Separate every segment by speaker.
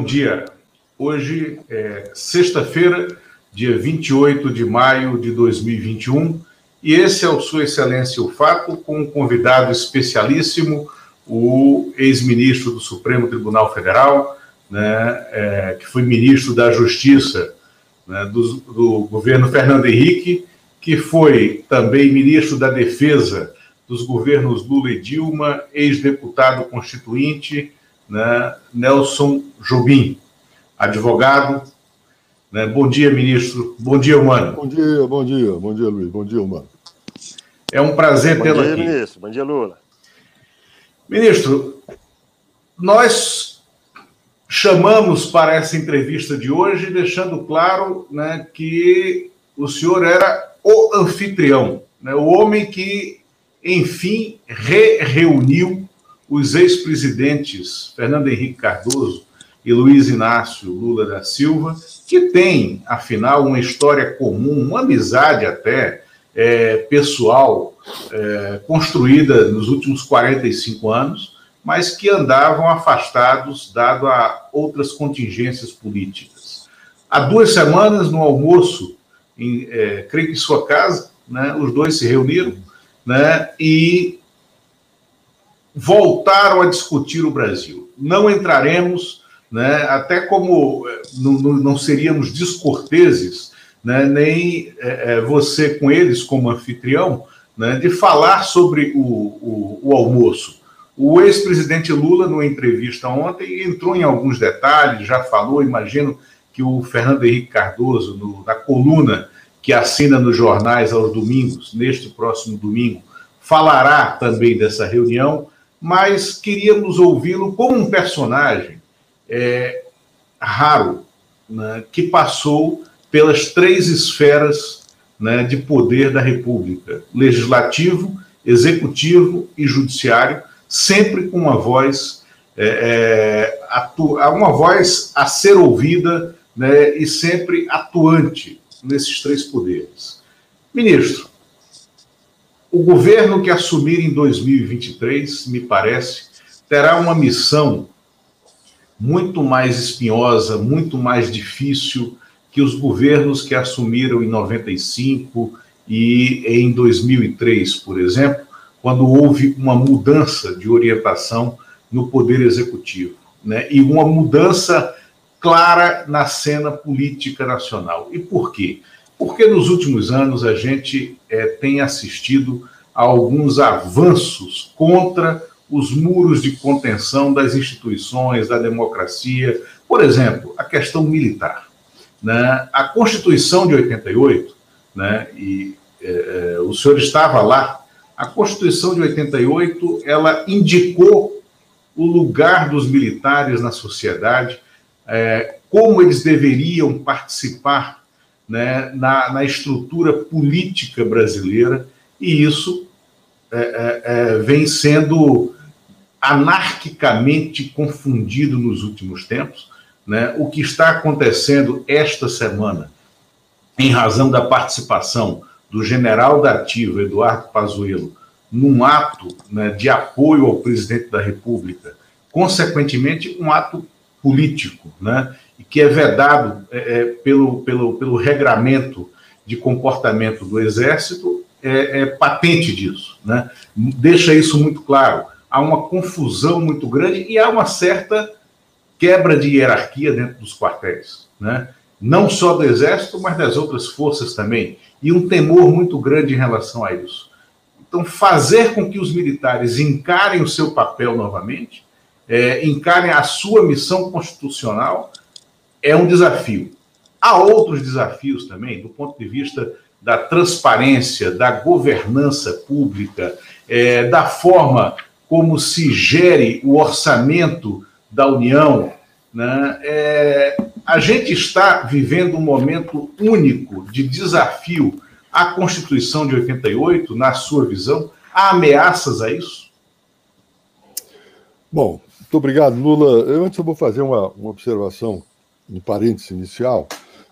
Speaker 1: bom dia. Hoje é sexta-feira, dia 28 de maio de 2021, e esse é o Sua Excelência o Fato, com um convidado especialíssimo, o ex-ministro do Supremo Tribunal Federal, né, é, que foi ministro da Justiça né, do, do governo Fernando Henrique, que foi também ministro da Defesa dos governos Lula e Dilma, ex-deputado constituinte, né, Nelson Jobim, advogado. Né? Bom dia, ministro. Bom dia, Humano.
Speaker 2: Bom dia, bom dia, bom dia, Luiz. Bom dia, Humano.
Speaker 1: É um prazer tê-lo aqui.
Speaker 3: Bom dia, ministro. Bom dia, Lula.
Speaker 1: Ministro, nós chamamos para essa entrevista de hoje, deixando claro né, que o senhor era o anfitrião, né, o homem que, enfim, re-reuniu os ex-presidentes Fernando Henrique Cardoso e Luiz Inácio Lula da Silva, que têm, afinal, uma história comum, uma amizade até é, pessoal é, construída nos últimos 45 anos, mas que andavam afastados, dado a outras contingências políticas. Há duas semanas, no almoço, em, é, creio que em sua casa, né, os dois se reuniram né, e voltaram a discutir o Brasil. Não entraremos, né, até como é, não, não seríamos descorteses, né, nem é, você com eles como anfitrião, né, de falar sobre o, o, o almoço. O ex-presidente Lula, numa entrevista ontem, entrou em alguns detalhes, já falou, imagino que o Fernando Henrique Cardoso, no, na coluna que assina nos jornais aos domingos, neste próximo domingo, falará também dessa reunião, mas queríamos ouvi-lo como um personagem é, raro, né, que passou pelas três esferas né, de poder da República: legislativo, executivo e judiciário, sempre com uma voz, é, é, uma voz a ser ouvida né, e sempre atuante nesses três poderes. Ministro, o governo que assumir em 2023, me parece, terá uma missão muito mais espinhosa, muito mais difícil que os governos que assumiram em 95 e em 2003, por exemplo, quando houve uma mudança de orientação no poder executivo, né? E uma mudança clara na cena política nacional. E por quê? Porque nos últimos anos a gente é, tem assistido a alguns avanços contra os muros de contenção das instituições, da democracia. Por exemplo, a questão militar. Né? A Constituição de 88, né? e é, é, o senhor estava lá, a Constituição de 88 ela indicou o lugar dos militares na sociedade, é, como eles deveriam participar né, na, na, estrutura política brasileira, e isso é, é, é, vem sendo anarquicamente confundido nos últimos tempos. Né? O que está acontecendo esta semana, em razão da participação do general da Ativa, Eduardo Pazuello, num ato né, de apoio ao presidente da República, consequentemente, um ato político, né? Que é vedado é, é, pelo, pelo, pelo regramento de comportamento do Exército, é, é, patente disso. Né? Deixa isso muito claro. Há uma confusão muito grande e há uma certa quebra de hierarquia dentro dos quartéis. Né? Não só do Exército, mas das outras forças também. E um temor muito grande em relação a isso. Então, fazer com que os militares encarem o seu papel novamente, é, encarem a sua missão constitucional, é um desafio. Há outros desafios também, do ponto de vista da transparência, da governança pública, é, da forma como se gere o orçamento da União. Né? É, a gente está vivendo um momento único de desafio à Constituição de 88, na sua visão. Há ameaças a isso?
Speaker 2: Bom, muito obrigado, Lula. Eu, antes eu vou fazer uma, uma observação um parêntese inicial,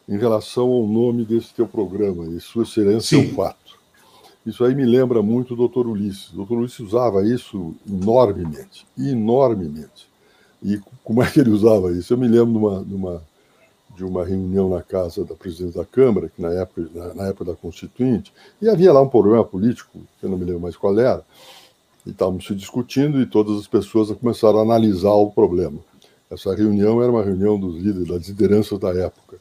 Speaker 2: em relação ao nome desse teu programa, e Sua Excelência é um Fato. Isso aí me lembra muito o doutor Ulisses. O doutor Ulisses usava isso enormemente, enormemente. E como é que ele usava isso? Eu me lembro numa, numa, de uma reunião na casa da presidente da Câmara, que na época, na, na, época da Constituinte, e havia lá um problema político, que eu não me lembro mais qual era, e estávamos se discutindo e todas as pessoas começaram a analisar o problema. Essa reunião era uma reunião dos líderes, das lideranças da época,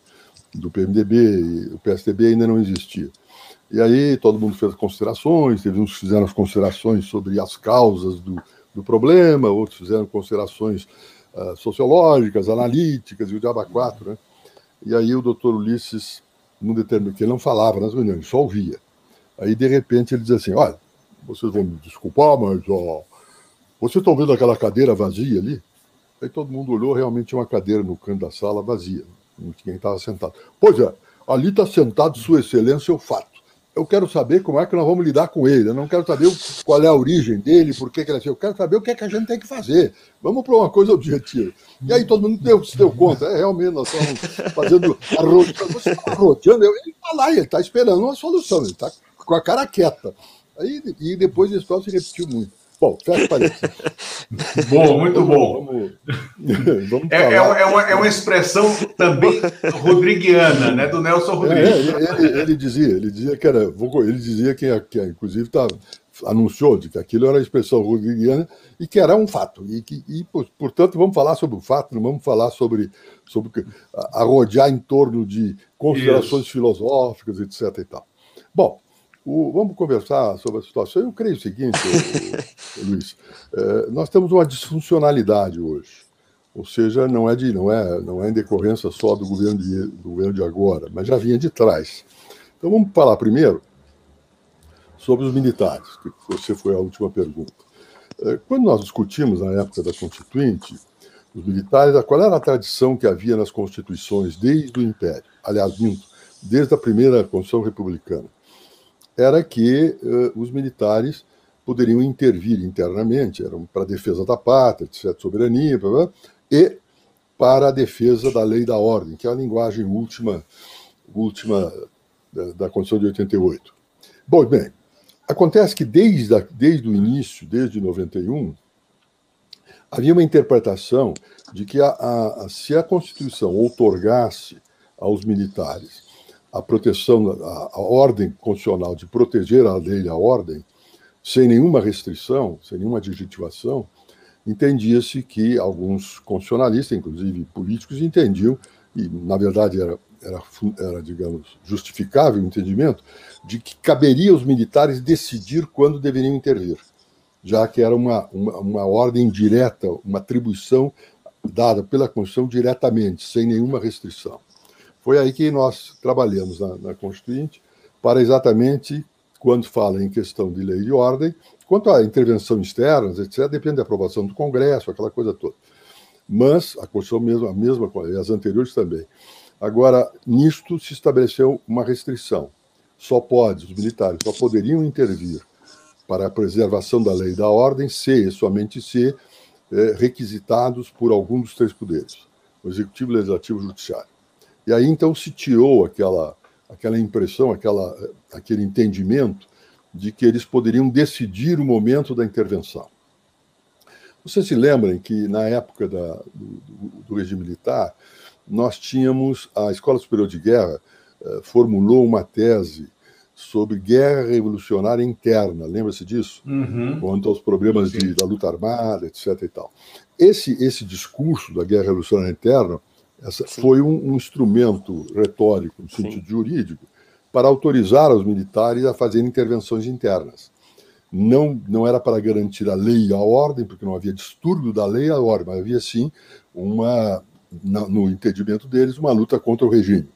Speaker 2: do PMDB, o PSDB ainda não existia. E aí todo mundo fez considerações, teve uns que fizeram as considerações sobre as causas do, do problema, outros fizeram considerações uh, sociológicas, analíticas, e o Diaba 4, né? E aí o doutor Ulisses, num determinado, que ele não falava nas reuniões, só ouvia. Aí, de repente, ele diz assim, olha, vocês vão me desculpar, mas ó, vocês estão vendo aquela cadeira vazia ali? Aí todo mundo olhou, realmente tinha uma cadeira no canto da sala vazia, não tinha quem estava sentado. Pois é, ali está sentado Sua Excelência o fato. Eu quero saber como é que nós vamos lidar com ele. Eu não quero saber qual é a origem dele, por que, que ele assim. Eu quero saber o que é que a gente tem que fazer. Vamos para uma coisa objetiva. E aí todo mundo deu, se deu conta. É, realmente, nós estamos fazendo arrodeando. Você está arrodeando, ele está lá, ele está esperando uma solução, ele está com a cara quieta. Aí, e depois esse se repetiu muito. Bom, fecha parênteses.
Speaker 1: bom, muito bom. Vamos, vamos é, é, uma, é, uma, expressão também rodriguiana, né? Do Nelson Rodrigues.
Speaker 2: É, ele, ele, dizia, ele dizia que era. Ele dizia que, que inclusive, tá, anunciou de que aquilo era a expressão rodriguiana e que era um fato. E, que, e portanto, vamos falar sobre o fato, não vamos falar sobre, sobre arrodear em torno de considerações Isso. filosóficas, etc. E tal. Bom, o, vamos conversar sobre a situação. Eu creio o seguinte, Luiz, é, nós temos uma disfuncionalidade hoje. Ou seja, não é, de, não é, não é em decorrência só do governo, de, do governo de agora, mas já vinha de trás. Então vamos falar primeiro sobre os militares, que você foi a última pergunta. É, quando nós discutimos na época da Constituinte, os militares, qual era a tradição que havia nas constituições desde o Império? Aliás, minto, desde a primeira Constituição Republicana era que uh, os militares poderiam intervir internamente, eram para a defesa da pátria, etc., soberania, blá, blá, e para a defesa da lei da ordem, que é a linguagem última, última da, da Constituição de 88. Bom, bem, acontece que desde, a, desde o início, desde 91, havia uma interpretação de que a, a, se a Constituição outorgasse aos militares a proteção, a, a ordem constitucional de proteger a lei e a ordem, sem nenhuma restrição, sem nenhuma adjetivação, entendia-se que alguns constitucionalistas, inclusive políticos, entendiam, e na verdade era, era, era, digamos, justificável o entendimento, de que caberia aos militares decidir quando deveriam intervir, já que era uma, uma, uma ordem direta, uma atribuição dada pela Constituição diretamente, sem nenhuma restrição. Foi aí que nós trabalhamos na, na Constituinte para exatamente, quando fala em questão de lei e ordem, quanto à intervenção externa, etc., depende da aprovação do Congresso, aquela coisa toda. Mas a Constituição mesmo, a mesma coisa, as anteriores também. Agora, nisto se estabeleceu uma restrição. Só pode, os militares só poderiam intervir para a preservação da lei e da ordem se, somente se, é, requisitados por algum dos três poderes, o Executivo, Legislativo e Judiciário. E aí então se tirou aquela, aquela impressão, aquela, aquele entendimento de que eles poderiam decidir o momento da intervenção. Vocês se lembram que na época da, do, do, regime militar, nós tínhamos, a Escola Superior de Guerra eh, formulou uma tese sobre guerra revolucionária interna, lembra-se disso? Uhum. Quanto aos problemas de, da luta armada, etc. E tal. Esse, esse discurso da guerra revolucionária interna essa foi um, um, instrumento retórico, no sentido Sim. jurídico, para autorizar os militares a fazerem intervenções internas. Não, não era para garantir a lei e a ordem, porque não havia distúrbio da lei e da ordem, mas havia sim uma, no entendimento deles, uma luta contra o regime.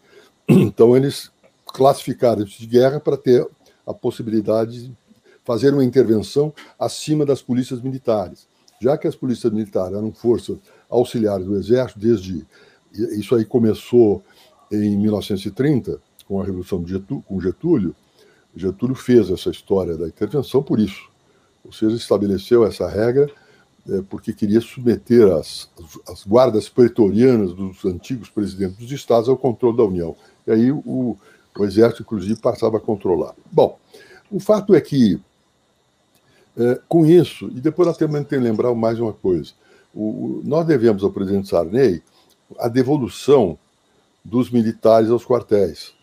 Speaker 2: Então eles classificaram isso de guerra para ter a possibilidade de fazer uma intervenção acima das polícias militares, já que as polícias militares eram forças auxiliares do exército desde isso aí começou em 1930, com a Revolução de Getúlio, com Getúlio. Getúlio fez essa história da intervenção por isso. Ou seja, estabeleceu essa regra é, porque queria submeter as, as, guardas pretorianas dos antigos presidentes dos estados ao controle da União. E aí o, o exército, inclusive, passava a controlar. Bom, o fato é que, é, com isso, e depois nós temos que lembrar mais uma coisa, o, nós devemos ao presidente Sarney a devolução dos militares aos quartéis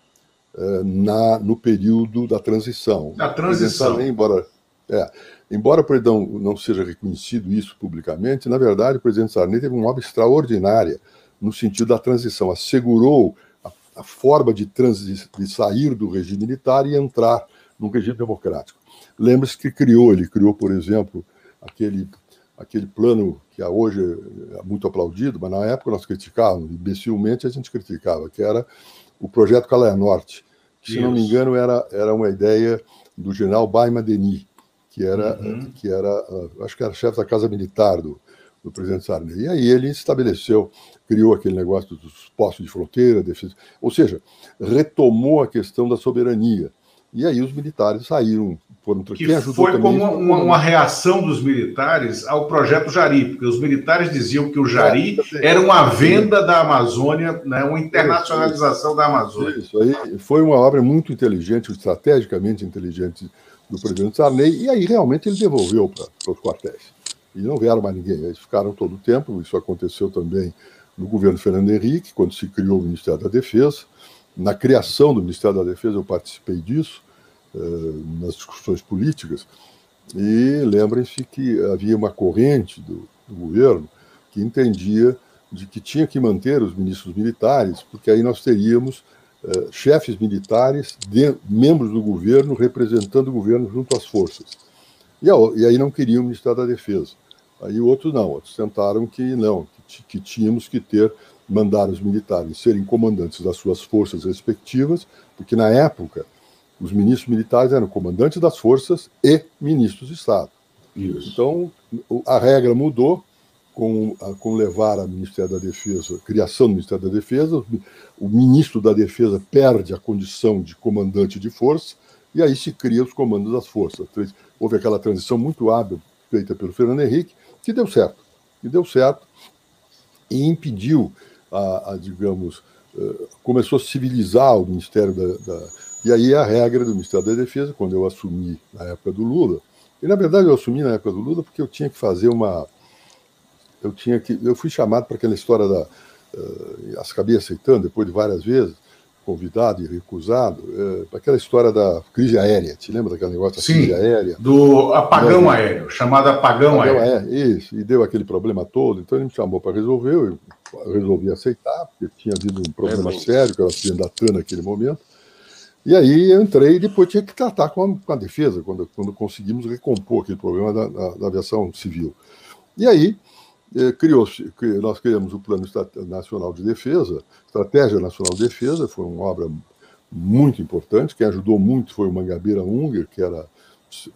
Speaker 2: eh, na, no período da transição.
Speaker 1: Da transição.
Speaker 2: Embora, é, embora perdão, não seja reconhecido isso publicamente, na verdade, o presidente Sarney teve uma obra extraordinária no sentido da transição, assegurou a, a forma de, transi, de sair do regime militar e entrar num regime democrático. Lembre-se que criou, ele criou, por exemplo, aquele, aquele plano que hoje é muito aplaudido, mas na época nós criticávamos, imbecilmente a gente criticava, que era o projeto Calé Norte, que, se não me engano, era, era uma ideia do general Baima Denis, que era, uhum. que era acho que era chefe da Casa Militar do, do presidente Sarney. E aí ele estabeleceu, criou aquele negócio dos postos de fronteira, defesa, ou seja, retomou a questão da soberania. E aí os militares saíram, foram
Speaker 1: que foi como uma, uma, reação dos militares ao projeto Jari, porque os militares diziam que o Jari é, era uma venda da Amazônia, né, uma internacionalização da Amazônia.
Speaker 2: Isso aí foi uma obra muito inteligente, estrategicamente inteligente do presidente Sarney, e aí realmente ele devolveu para os quartéis. E não vieram mais ninguém, eles ficaram todo o tempo, isso aconteceu também no governo Fernando Henrique, quando se criou o Ministério da Defesa, na criação do Ministério da Defesa, eu participei disso, eh, nas discussões políticas, e lembrem-se que havia uma corrente do, do, governo que entendia de que tinha que manter os ministros militares, porque aí nós teríamos uh, chefes militares, de, membros do governo, representando o governo junto às forças. E, e aí não queriam o Ministério da Defesa. Aí outros não, outros tentaram que não, que, que tínhamos que ter mandar os militares serem comandantes das suas forças respectivas, porque na época os ministros militares eram comandantes das forças e ministros de Estado. Isso. Então a regra mudou com, com levar a Ministério da Defesa, a criação do Ministério da Defesa, o ministro da Defesa perde a condição de comandante de força e aí se cria os comandos das forças. Houve aquela transição muito hábil feita pelo Fernando Henrique que deu certo, que deu certo e impediu a, a digamos, uh, começou a civilizar o Ministério da, da, E aí a regra do Ministério da Defesa, quando eu assumi na época do Lula, e na verdade eu assumi na época do Lula porque eu tinha que fazer uma. Eu tinha que. Eu fui chamado para aquela história da. Uh, acabei aceitando depois de várias vezes convidado e recusado, é, aquela história da crise aérea. Te lembra daquele negócio da
Speaker 1: Sim,
Speaker 2: crise aérea?
Speaker 1: Do apagão aéreo, chamado apagão, apagão aéreo.
Speaker 2: É, isso, e deu aquele problema todo. Então ele me chamou para resolver, eu resolvi aceitar, porque tinha havido um problema é, sério que eu tinha da TAN naquele momento. E aí eu entrei e depois tinha que tratar com a, com a defesa, quando, quando conseguimos recompor aquele problema da, da, da aviação civil. E aí é, criou nós criamos o Plano Nacional de Defesa, Estratégia Nacional de Defesa, foi uma obra muito importante. Quem ajudou muito foi o Mangabeira Unger, que era,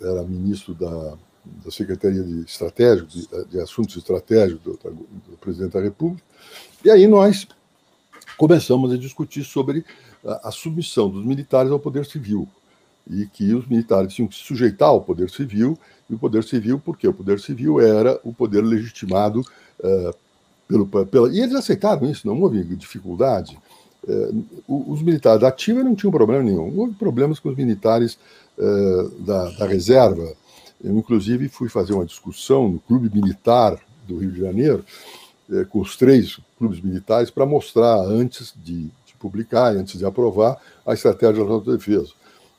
Speaker 2: era ministro da, da Secretaria de Estratégia, de, de Assuntos Estratégicos do, do, presidente da República. E aí nós começamos a discutir sobre a, a submissão dos militares ao poder civil e que os militares tinham que se sujeitar ao poder civil, e o poder civil, porque o poder civil era o poder legitimado uh, pelo, pela. E eles aceitaram isso, não houve dificuldade. Uh, os militares da ativa não tinham problema nenhum. Houve problemas com os militares uh, da, da reserva. Eu, inclusive, fui fazer uma discussão no Clube Militar do Rio de Janeiro, com os três clubes militares, para mostrar, antes de, de publicar, antes de aprovar, a estratégia da defesa.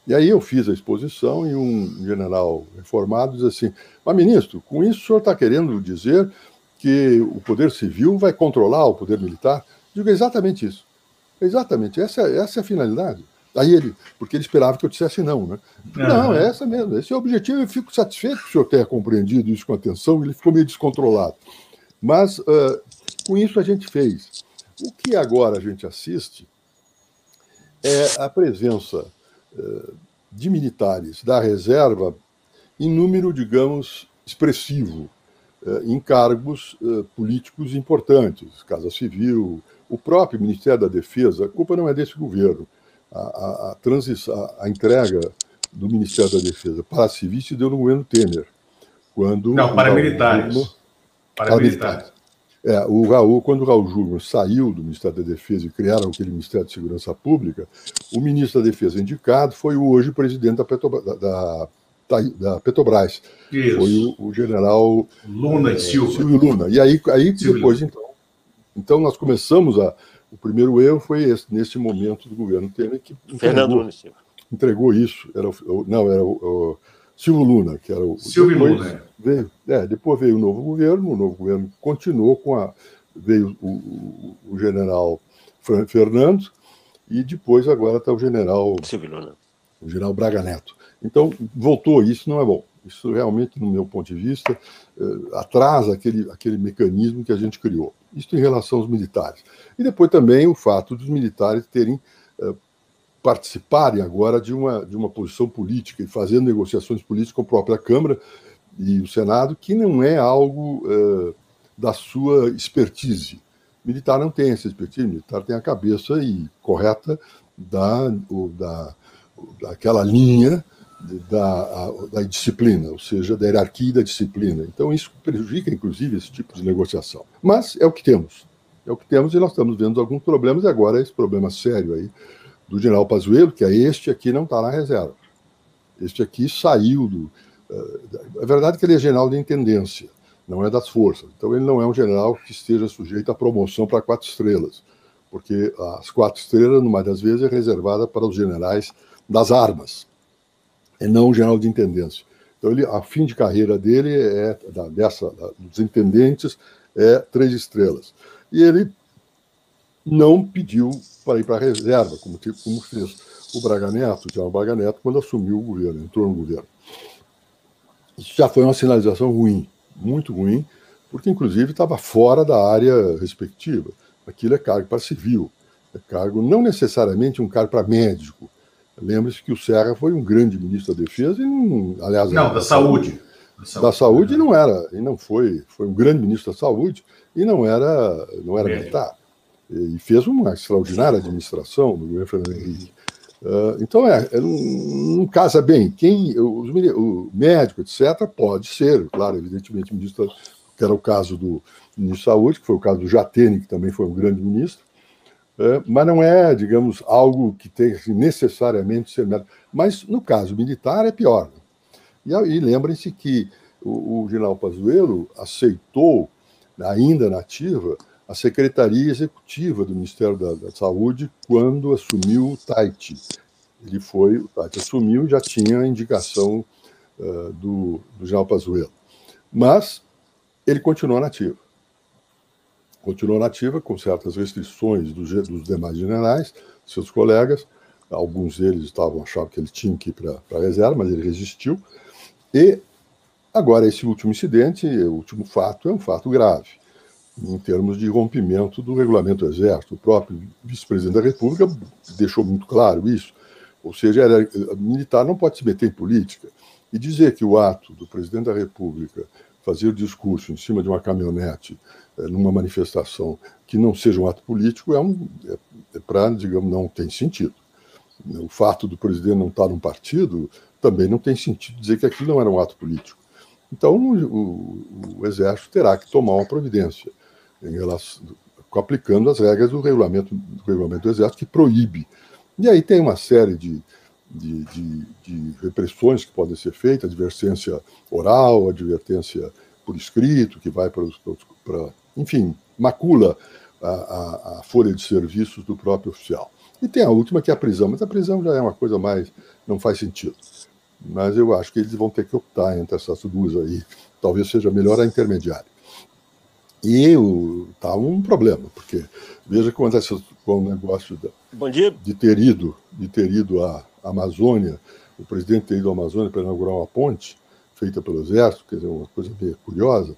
Speaker 2: E aí eu fiz a exposição e um general reformado diz assim: Mas, ministro, com isso o senhor está querendo dizer que o poder civil vai controlar o poder militar? Digo exatamente isso. Exatamente, essa, essa é a finalidade. Aí ele, porque ele esperava que eu dissesse não, né? Uhum. Não, é essa mesmo, esse é o objetivo, eu fico satisfeito que o senhor tenha compreendido isso com atenção, ele ficou meio descontrolado. Mas uh, com isso a gente fez. O que agora a gente assiste é a presença de militares da reserva em número, digamos, expressivo, eh, em cargos políticos importantes, Casa Civil, o próprio Ministério da Defesa. A culpa não é desse governo. A, a, a, transição, a entrega do Ministério da Defesa para civis se deu no governo Temer. Quando
Speaker 1: não, para militares.
Speaker 2: Para, para militares. É, o Raul, quando o Raul Júnior saiu do Ministério da Defesa e criaram aquele Ministério de Segurança Pública, o ministro da Defesa indicado foi o hoje presidente da, Petrobras, da, da, da Petrobras. Isso. Foi o, o general
Speaker 1: Luna e é, Silva.
Speaker 2: Silvio Luna. E aí, aí depois, então, então nós começamos a. O primeiro erro foi esse, nesse momento do governo Temer que
Speaker 3: entregou,
Speaker 2: entregou isso. Era o, não, era o, o Silvio Luna, que era o.
Speaker 1: Silvio Luna. É.
Speaker 2: Veio, é, depois veio o novo governo, o novo governo continuou com a. Veio o, o, o general Fernando, e depois agora está o general.
Speaker 3: Silvio Luna.
Speaker 2: O general Braga Neto. Então, voltou, isso não é bom. Isso realmente, no meu ponto de vista, eh, atrasa aquele, aquele mecanismo que a gente criou. Isso em relação aos militares. E depois também o fato dos militares terem eh, participarem agora de uma, de uma posição política e fazendo negociações políticas com a própria Câmara e o Senado, que não é algo eh, da sua expertise. Militar não tem essa expertise, militar tem a cabeça e correta da, o, da, daquela linha da, da disciplina, ou seja, da hierarquia da disciplina. Então, isso prejudica, inclusive, esse tipo de negociação. Mas é o que temos. É o que temos e nós estamos vendo alguns problemas, e agora esse problema sério aí do general Pazuello, que é este aqui, não está na reserva. Este aqui saiu do. Uh, é verdade que ele é general de intendência, não é das forças. Então, ele não é um general que esteja sujeito à promoção para quatro estrelas, porque as quatro estrelas, numa das vezes, é reservada para os generais das armas e não o general de intendência. Então, ele, a fim de carreira dele é da, dessa da, dos intendentes é três estrelas. E ele não pediu para ir para a reserva, como, como fez o Braga Neto, o general Braga Neto, quando assumiu o governo, entrou no governo. Isso já foi uma sinalização ruim, muito ruim, porque inclusive estava fora da área respectiva. Aquilo é cargo para civil, é cargo não necessariamente um cargo para médico, Lembre-se que o Serra foi um grande ministro da Defesa e não, aliás,
Speaker 1: não, da, saúde.
Speaker 2: da saúde. Da saúde não era, e não foi, foi um grande ministro da saúde e não era, não era militar. E fez uma extraordinária administração no governo Fernando Henrique. Uh, então, é, é, não casa bem. Quem, os, o médico, etc., pode ser, claro, evidentemente, ministro, que era o caso do ministro da Saúde, que foi o caso do Jatene, que também foi um grande ministro, mas não é, digamos, algo que tenha que necessariamente ser médico. Mas no caso militar é pior. E, e lembrem-se que o, o general Pazuello aceitou, ainda nativa, a Secretaria Executiva do Ministério da, da Saúde quando assumiu o Taiti. Ele foi, o Taiti assumiu já tinha a indicação uh, do, do general Pazuello. Mas ele continuou nativo continuou nativa, com certas restrições dos, dos demais generais, seus colegas. Alguns deles estavam achando que ele tinha que ir para a reserva, mas ele resistiu. E agora, esse último incidente, o último fato, é um fato grave, em termos de rompimento do regulamento do Exército. O próprio vice-presidente da República deixou muito claro isso. Ou seja, era, militar não pode se meter em política. E dizer que o ato do presidente da República fazer o discurso em cima de uma caminhonete numa manifestação que não seja um ato político é, um, é, é para, digamos, não tem sentido. O fato do presidente não estar num partido também não tem sentido dizer que aquilo não era um ato político. Então, o, o Exército terá que tomar uma providência em relação, aplicando as regras do regulamento, do regulamento do Exército, que proíbe. E aí tem uma série de, de, de, de repressões que podem ser feitas, advertência oral, advertência por escrito, que vai para, para enfim, macula a, a, a, folha de serviços do próprio oficial. E tem a última, que é a prisão, mas a prisão já é uma coisa mais, não faz sentido. Mas eu acho que eles vão ter que optar entre essas duas aí. Talvez seja melhor a intermediária. E está um problema, porque veja como acontece com o negócio da, de ter ido, de ter ido à Amazônia, o presidente ter ido à Amazônia para inaugurar uma ponte feita pelo Exército, quer dizer, uma coisa bem curiosa,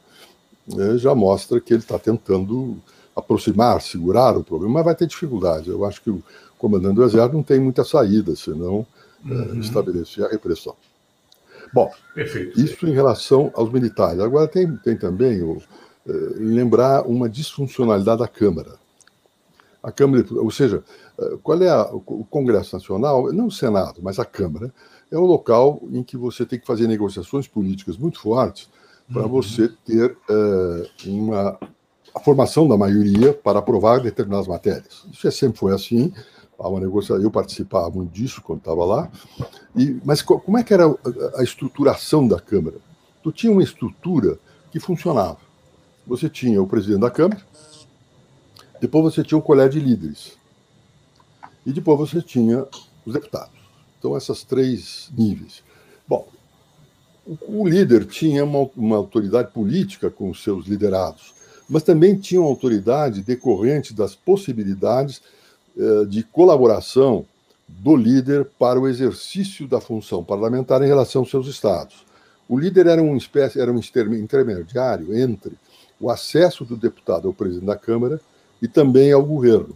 Speaker 2: né, já mostra que ele está tentando aproximar, segurar o problema, mas vai ter dificuldade. Eu acho que o comandante do Exército não tem muita saída, senão é, uhum. é, estabelecer a repressão. Bom, Perfeito. isso em relação aos militares. Agora tem, tem também o, é, lembrar uma disfuncionalidade da Câmara. A Câmara, ou seja, é, qual é a, o Congresso Nacional, não o Senado, mas a Câmara, é o local em que você tem que fazer negociações políticas muito fortes para uhum. você ter uh, uma a formação da maioria para aprovar determinadas matérias. Isso é, sempre foi assim, Há uma negociação, eu participava muito disso quando estava lá. E, mas como é que era a, a estruturação da Câmara? Tu tinha uma estrutura que funcionava. Você tinha o presidente da Câmara, depois você tinha um colégio de líderes, e depois você tinha os deputados. Então, esses três níveis. Bom, o líder tinha uma, uma autoridade política com os seus liderados, mas também tinha uma autoridade decorrente das possibilidades eh, de colaboração do líder para o exercício da função parlamentar em relação aos seus estados. O líder era uma espécie, era um intermediário entre o acesso do deputado ao presidente da Câmara e também ao governo.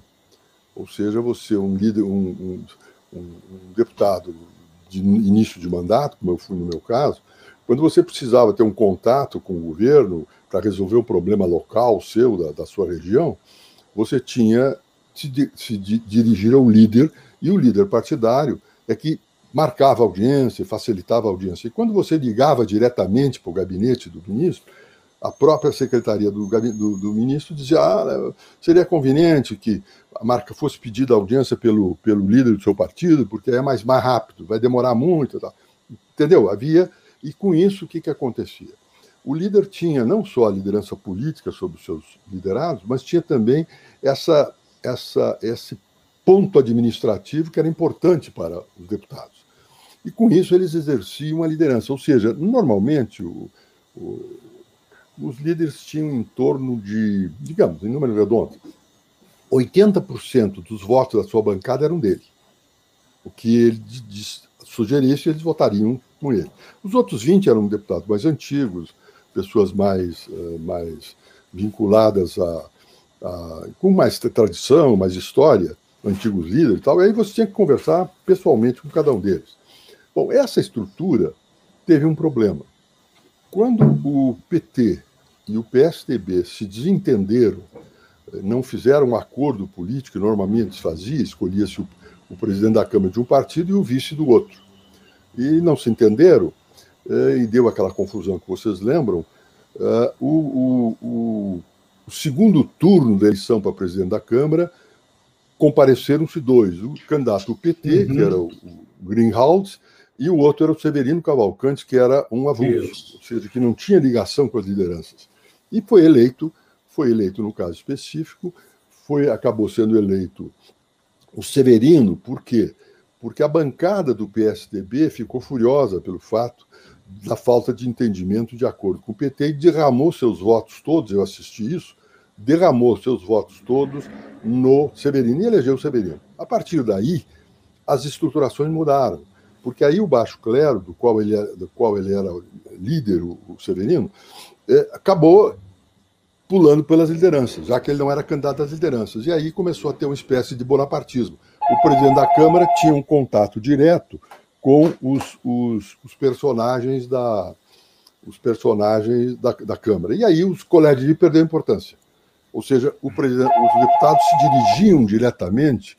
Speaker 2: Ou seja, você, um líder, um, um, um deputado de início de mandato, como eu fui no meu caso, quando você precisava ter um contato com o governo para resolver um problema local seu, da, da sua região, você tinha se, se dirigir ao líder, e o líder partidário é que marcava audiência, facilitava a audiência. E quando você ligava diretamente para o gabinete do ministro, a própria secretaria do, do, do ministro dizia: ah, seria conveniente que a marca fosse pedida audiência pelo, pelo líder do seu partido, porque é mais, mais rápido, vai demorar muito. Tá. Entendeu? Havia. E com isso, o que, que acontecia? O líder tinha não só a liderança política sobre os seus liderados, mas tinha também essa, essa, esse ponto administrativo que era importante para os deputados. E com isso eles exerciam a liderança. Ou seja, normalmente o, o, os líderes tinham em torno de, digamos, em número redondo, 80% dos votos da sua bancada eram dele. O que ele sugerisse, eles votariam com ele. Os outros 20 eram deputados mais antigos, pessoas mais, eh, mais vinculadas a, a, com mais tradição, mais história, antigos líderes e tal, e aí você tinha que conversar pessoalmente com cada um deles. Bom, essa estrutura teve um problema. Quando o PT e o PSDB se desentenderam, eh, não fizeram um acordo político que normalmente se fazia, escolhia-se o, o, presidente da Câmara de um partido e o vice do outro. E não se entenderam, eh, e deu aquela confusão que vocês lembram. Eh, o, o, o, segundo turno da eleição para presidente da Câmara, compareceram-se dois: o candidato PT, uhum. que era o, o Greenhalgh, e o outro era o Severino Cavalcante, que era um avulso, ou seja, que não tinha ligação com as lideranças e foi eleito, foi eleito no caso específico, foi acabou sendo eleito o Severino, por quê? Porque a bancada do PSDB ficou furiosa pelo fato da falta de entendimento de acordo com o PT e derramou seus votos todos, eu assisti isso, derramou seus votos todos no Severino e elegeu o Severino. A partir daí, as estruturações mudaram, porque aí o baixo clero, do qual ele era, do qual ele era líder, o, o Severino, é, acabou pulando pelas lideranças, já que ele não era candidato às lideranças. E aí começou a ter uma espécie de bonapartismo. O presidente da Câmara tinha um contato direto com os, os, os personagens da os personagens da, da Câmara. E aí os colégios de perderam importância. Ou seja, os deputados se dirigiam diretamente,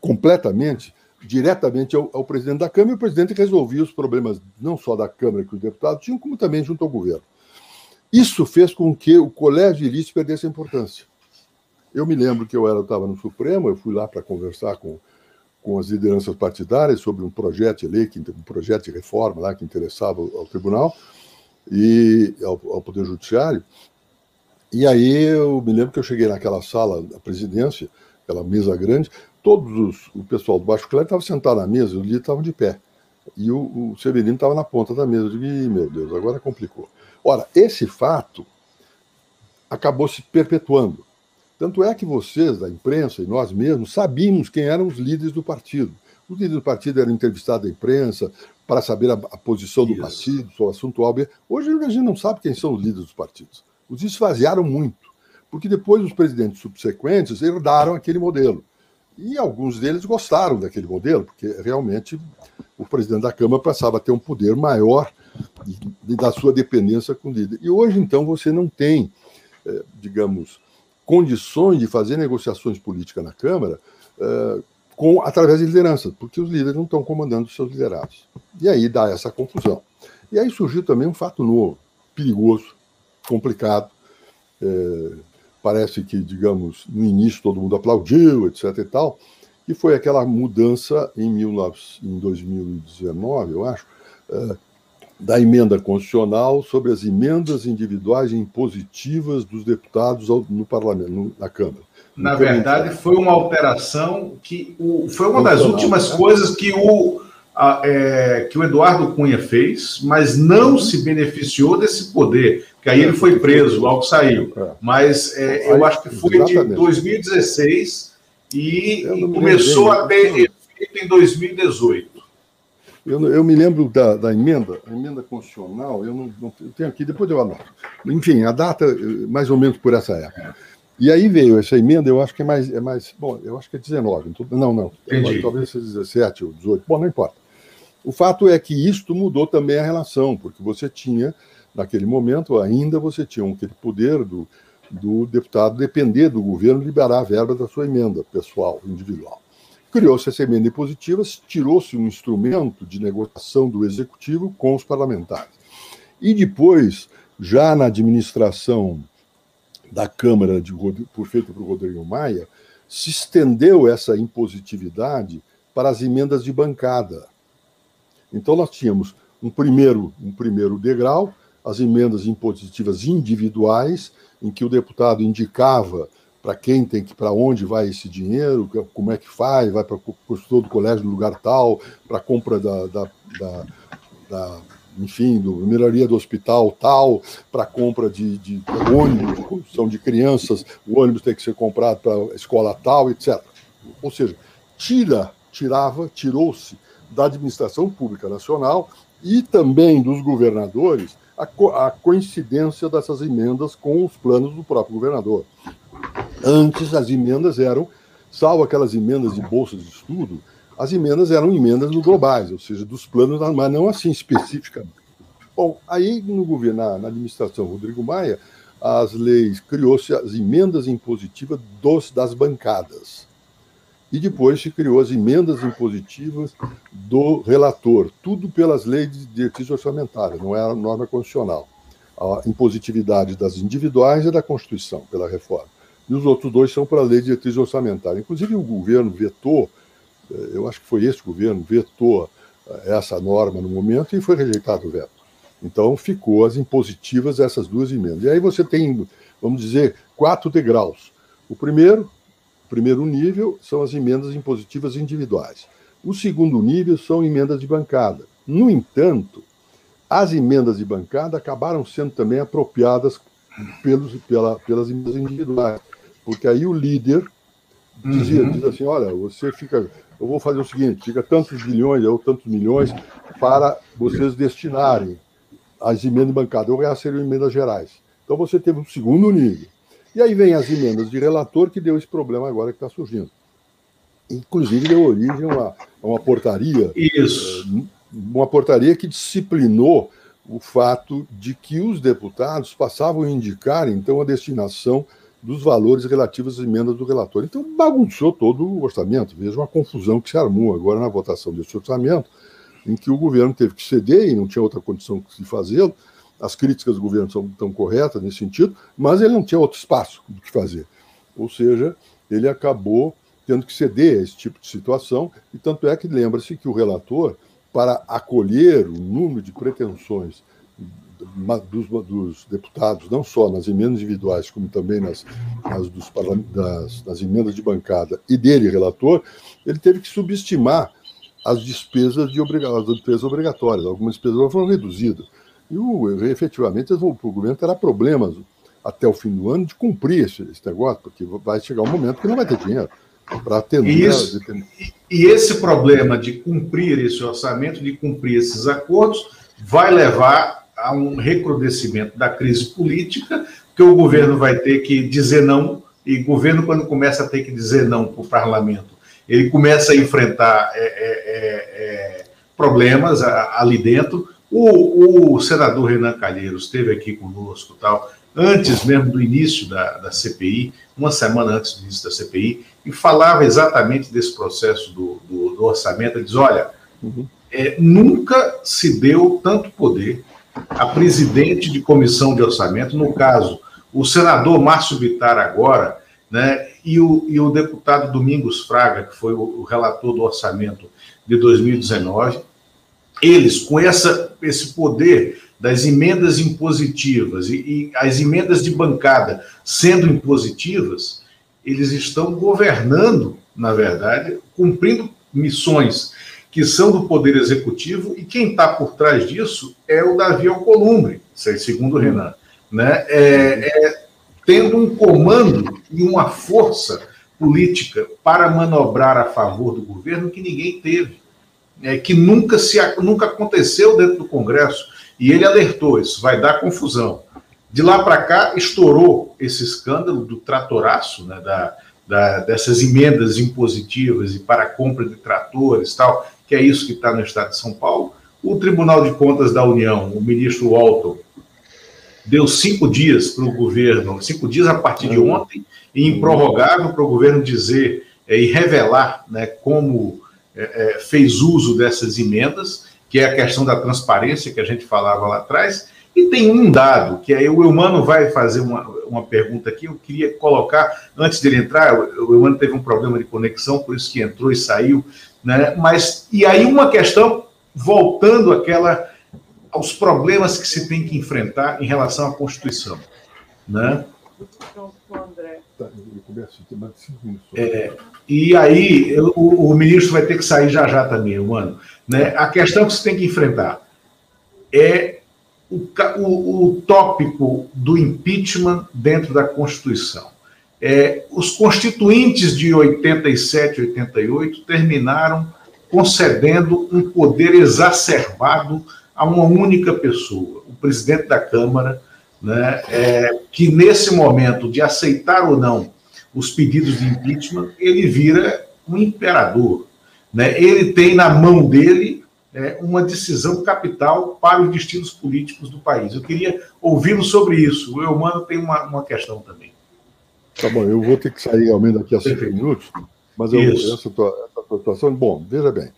Speaker 2: completamente, diretamente ao, ao presidente da Câmara, e o presidente resolvia os problemas não só da Câmara que os deputados tinham, como também junto ao governo. Isso fez com que o colégio de perdesse a importância. Eu me lembro que eu estava no Supremo, eu fui lá para conversar com, com as lideranças partidárias sobre um projeto de lei, um projeto de reforma lá que interessava ao tribunal e ao, ao Poder Judiciário. E aí eu me lembro que eu cheguei naquela sala da presidência, aquela mesa grande, todos os, o pessoal do Baixo Clero estava sentado na mesa, os líderes estavam de pé. E o, o Severino estava na ponta da mesa. Eu digo, meu Deus, agora complicou. Ora, esse fato acabou se perpetuando. Tanto é que vocês, da imprensa e nós mesmos, sabíamos quem eram os líderes do partido. Os líderes do partido eram entrevistados à imprensa para saber a, a posição do partido, sobre o assunto óbvio. Hoje a gente não sabe quem são os líderes dos partidos. Os esvaziaram muito, porque depois os presidentes subsequentes herdaram aquele modelo. E alguns deles gostaram daquele modelo, porque realmente o presidente da Câmara passava a ter um poder maior da sua dependência com o líder. E hoje, então, você não tem, é, digamos, condições de fazer negociações políticas na Câmara é, com, através de liderança, porque os líderes não estão comandando os seus liderados. E aí dá essa confusão. E aí surgiu também um fato novo, perigoso, complicado. É, parece que, digamos, no início todo mundo aplaudiu, etc. e tal, que foi aquela mudança em, 19, em 2019, eu acho, uh, da emenda constitucional sobre as emendas individuais impositivas dos deputados ao, no parlamento, no, na Câmara.
Speaker 1: Na verdade, foi uma alteração que o, foi uma das últimas né? coisas que o, a, é, que o Eduardo Cunha fez, mas não se beneficiou desse poder, que aí ele foi preso logo saiu. É. Mas é, eu acho que foi de 2016 e, e começou a ter efeito em 2018.
Speaker 2: Eu, eu me lembro da, da, emenda, a emenda constitucional, eu não, não eu tenho aqui, depois eu anoto. Enfim, a data, mais ou menos por essa época. E aí veio essa emenda, eu acho que é mais. É mais bom, eu acho que é 19. Então, não, não. Entendi. Talvez seja 17 ou 18. Bom, não importa. O fato é que isto mudou também a relação, porque você tinha, naquele momento, ainda você tinha aquele poder do, do deputado depender do governo liberar a verba da sua emenda pessoal, individual. Criou-se essa emenda impositiva, tirou-se um instrumento de negociação do executivo com os parlamentares. E depois, já na administração da Câmara, de, por feito por Rodrigo Maia, se estendeu essa impositividade para as emendas de bancada. Então, nós tínhamos um primeiro, um primeiro degrau, as emendas impositivas individuais, em que o deputado indicava para quem tem que, para onde vai esse dinheiro, como é que faz, vai para o custo do colégio no lugar tal, para a compra da, da, da, da, enfim, do melhoria do hospital tal, para a compra de, de, ônibus, de condução de crianças, o ônibus tem que ser comprado para a escola tal, etc. Ou seja, tira, tirava, tirou-se da administração pública nacional e também dos governadores a, co a coincidência dessas emendas com os planos do próprio governador. Antes, as emendas eram, salvo aquelas emendas de bolsas de estudo, as emendas eram emendas globais, ou seja, dos planos, mas não assim especificamente. Bom, aí no governo, na, administração Rodrigo Maia, as leis, criou-se as emendas impositivas dos, das bancadas. E depois se criou as emendas impositivas do relator, tudo pelas leis de diretriz orçamentária, não era norma constitucional. A impositividade das individuais e da Constituição, pela reforma e os outros dois são para a lei de diretriz orçamentária. Inclusive, o governo vetou, eh, eu acho que foi esse governo, vetou eh, essa norma no momento e foi rejeitado o veto. Então, ficou as impositivas essas duas emendas. E aí você tem, vamos dizer, quatro degraus. O primeiro, o primeiro nível são as emendas impositivas individuais. O segundo nível são emendas de bancada. No entanto, as emendas de bancada acabaram sendo também apropriadas pelos, pela, pelas emendas individuais. Porque aí o líder dizia, uhum. diz assim, olha, você fica, eu vou fazer o seguinte, fica tantos bilhões ou tantos milhões para vocês destinarem às emendas bancadas, ou resto seriam emendas gerais. Então você teve um segundo nível. E aí vem as emendas de relator, que deu esse problema agora que está surgindo. Inclusive deu origem a uma, a uma portaria.
Speaker 1: Isso.
Speaker 2: Eh, uma portaria que disciplinou o fato de que os deputados passavam a indicar, então, a destinação dos valores relativos às emendas do relator. Então, bagunçou todo o orçamento. Veja uma confusão que se armou agora na votação desse orçamento, em que o governo teve que ceder e não tinha outra condição de fazê-lo. As críticas do governo são tão corretas nesse sentido, mas ele não tinha outro espaço do que fazer. Ou seja, ele acabou tendo que ceder a esse tipo de situação, e tanto é que lembra-se que o relator, para acolher o número de pretensões dos, dos, deputados, não só nas emendas individuais, como também nas, nas, dos, das, nas emendas de bancada e dele, relator, ele teve que subestimar as despesas, de obriga as despesas obrigatórias. Algumas despesas foram reduzidas. E o, efetivamente o governo terá problemas até o fim do ano de cumprir esse, esse negócio, porque vai chegar um momento que não vai ter dinheiro para atender.
Speaker 1: Isso, e esse problema de cumprir esse orçamento, de cumprir esses acordos, vai levar a um recrudescimento da crise política, que o governo vai ter que dizer não, e o governo, quando começa a ter que dizer não para o parlamento, ele começa a enfrentar é, é, é, é problemas ali dentro. O, o, senador Renan Calheiros esteve aqui conosco, tal, antes mesmo do início da, da CPI, uma semana antes do início da CPI, e falava exatamente desse processo do, do, do orçamento. Ele diz: olha, uhum. é, nunca se deu tanto poder a presidente de comissão de orçamento, no caso, o senador Márcio Vittar agora, né, e, o, e o deputado Domingos Fraga, que foi o, o relator do orçamento de 2019, eles, com essa, esse poder das emendas impositivas e, e, as emendas de bancada sendo impositivas, eles estão governando, na verdade, cumprindo missões que são do Poder Executivo, e quem está por trás disso é o Davi Alcolumbre, segundo o Renan, né? É, é, tendo um comando e uma força política para manobrar a favor do governo que ninguém teve, é, que nunca, se, nunca aconteceu dentro do Congresso. E ele alertou: isso vai dar confusão. De lá para cá, estourou esse escândalo do tratoraço, né, da, da, dessas emendas impositivas e para a compra de tratores tal, que é isso que está no estado de São Paulo. O Tribunal de Contas da União, o ministro Walton, deu cinco dias para o governo, cinco dias a partir de ontem, e improrrogável para o governo dizer é, e revelar né, como é, fez uso dessas emendas, que é a questão da transparência que a gente falava lá atrás. E tem um dado, que aí o Eumano vai fazer uma, uma pergunta aqui, eu queria colocar, antes dele entrar, o Eumano teve um problema de conexão, por isso que entrou e saiu, né? Mas, e aí uma questão, voltando àquela, aos problemas que se tem que enfrentar em relação à Constituição, né? Tá, é, e aí o, o, ministro vai ter que sair já já também, mano. Né? A questão que se tem que enfrentar é o, o, o tópico do impeachment dentro da Constituição. É, os constituintes de 87 e 88 terminaram concedendo um poder exacerbado a uma única pessoa, o presidente da Câmara, né, é, que nesse momento de aceitar ou não os pedidos de impeachment, ele vira um imperador. Né? Ele tem na mão dele é, uma decisão capital para os destinos políticos do país. Eu queria ouvi-lo sobre isso. O Eumano tem uma, uma questão também.
Speaker 2: Tá bom, eu vou ter que sair ao menos daqui a cinco minutos, mas eu, essa, tua, essa tua situação, bom, veja bem,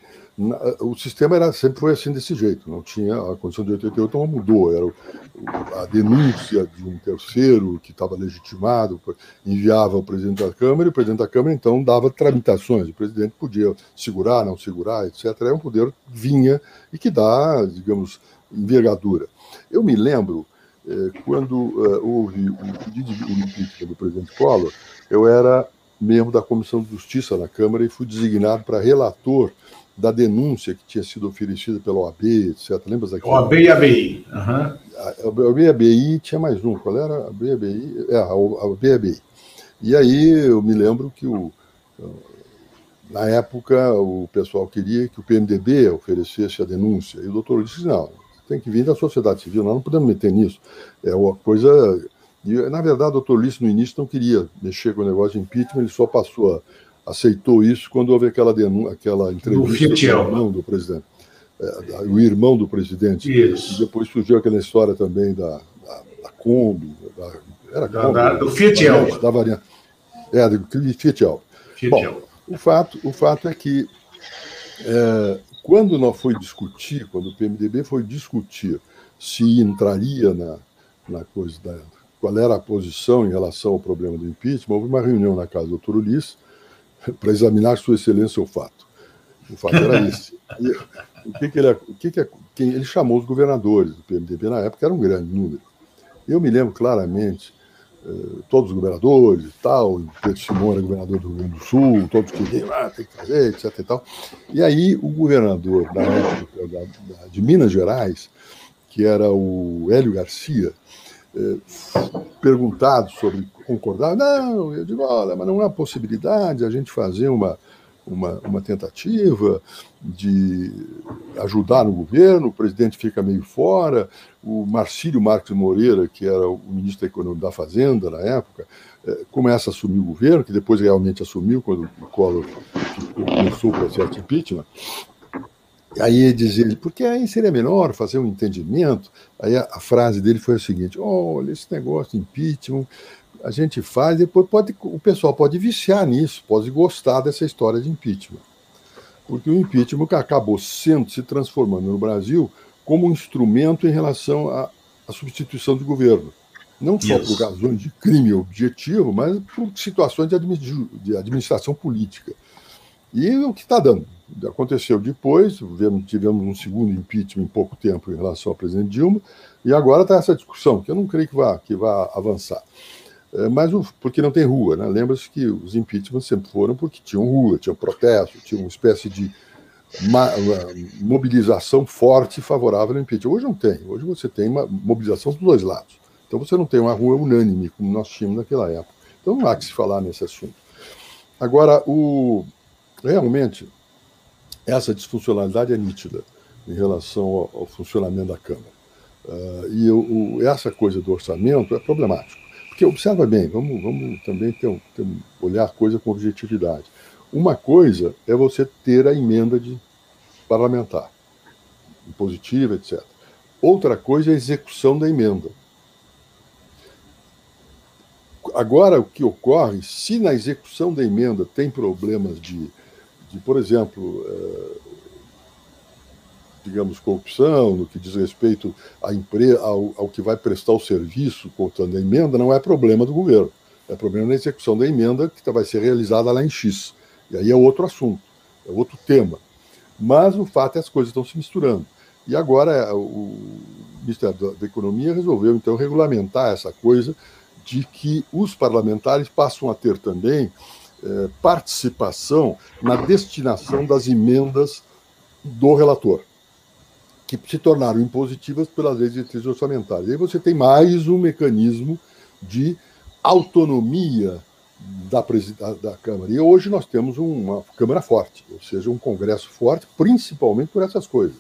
Speaker 2: o sistema era, sempre foi assim desse jeito, não tinha a Constituição de 88 não mudou, era a denúncia de um terceiro que estava legitimado, enviava ao presidente da Câmara, e o presidente da Câmara então dava tramitações, o presidente podia segurar, não segurar, etc. É um poder que vinha e que dá, digamos, envergadura. Eu me lembro, quando eh, houve o pedido de impeachment do presidente Collor, eu era membro da Comissão de Justiça na Câmara e fui designado para relator da denúncia que tinha sido oferecida pela OAB, etc. Lembra daquilo?
Speaker 1: OAB e ABI. Uhum.
Speaker 2: A OAB e ABI tinha mais um. Qual era? A OAB e ABI? É, a OAB e ABI. E aí eu me lembro que o, na época o pessoal queria que o PMDB oferecesse a denúncia. E o doutor disse, não, tem que vir da sociedade civil, nós não podemos meter nisso. É uma coisa... E, na verdade, o doutor Ulisses, no início, não queria mexer com o negócio de impeachment, ele só passou a aceitou isso quando houve aquela, denúncia, aquela entrevista do irmão do presidente. É, o irmão do presidente.
Speaker 1: Isso.
Speaker 2: E depois surgiu aquela história também da, da, da Kombi. Da,
Speaker 1: era da, Kombi, da, do Fiat Elba.
Speaker 2: Da variante. É, do Fiat Elba. Fiat Bom. O fato, o fato é que é, quando nós foi discutir, quando o PMDB foi discutir se entraria na, na coisa da, qual era a posição em relação ao problema do impeachment, houve uma reunião na casa do doutor Ulisses, para examinar Sua Excelência o fato. O fato era esse. E, o que, que ele, o que, que quem, ele chamou os governadores do PMDB na época, era um grande número. Eu me lembro claramente, todos os governadores e tal, Pedro Simão era governador do Rio Grande do Sul, todos queriam, ah, tem que fazer, etc. E, tal. e aí o governador da da, da, de Minas Gerais, que era o Hélio Garcia, eh, perguntado sobre concordar, não, eu digo, olha, mas não há possibilidade a gente fazer uma, uma, uma tentativa de ajudar no governo, o presidente fica meio fora, o Marcílio Marques Moreira, que era o ministro da Economia da Fazenda na época, eh, começa a assumir o governo, que depois realmente assumiu quando o Collor começou o processo de impeachment, Aí dizia porque aí seria melhor fazer um entendimento. Aí a, a, frase dele foi a seguinte: olha, esse negócio de impeachment, a gente faz, depois pode, o pessoal pode viciar nisso, pode gostar dessa história de impeachment. Porque o impeachment acabou sendo, se transformando no Brasil como um instrumento em relação à, à substituição de governo. Não só Isso. por razões de crime objetivo, mas por situações de administração política. E o que está dando? Aconteceu depois, tivemos um segundo impeachment em pouco tempo em relação ao presidente Dilma, e agora está essa discussão, que eu não creio que vá, que vá avançar. É, mas porque não tem rua, né? Lembra-se que os impeachments sempre foram porque tinham rua, tinham protesto, tinha uma espécie de uma, mobilização forte favorável ao impeachment. Hoje não tem, hoje você tem uma mobilização dos dois lados. Então você não tem uma rua unânime, como nós tínhamos naquela época. Então não há que se falar nesse assunto. Agora, o, realmente, essa disfuncionalidade é nítida em relação ao, ao funcionamento da Câmara. Uh, e o, essa coisa do orçamento é problemático. Porque, observa bem, vamos, vamos também ter um, ter olhar a coisa com objetividade. Uma coisa é você ter a emenda de parlamentar, impositiva, etc. Outra coisa é a execução da emenda. Agora, o que ocorre, se na execução da emenda tem problemas de, de por exemplo, eh, digamos, corrupção, no que diz respeito à empresa, ao, ao, que vai prestar o serviço contando a emenda, não é problema do governo. É problema na execução da emenda que vai ser realizada lá em X. E aí é outro assunto, é outro tema. Mas o fato é que as coisas estão se misturando. E agora o Ministério da Economia resolveu, então, regulamentar essa coisa de que os parlamentares passam a ter também é, participação na destinação das emendas do relator que se tornaram impositivas pelas leis diretrizes orçamentárias. E aí você tem mais um mecanismo de autonomia da, da, da, Câmara. E hoje nós temos uma Câmara forte, ou seja, um Congresso forte, principalmente por essas coisas.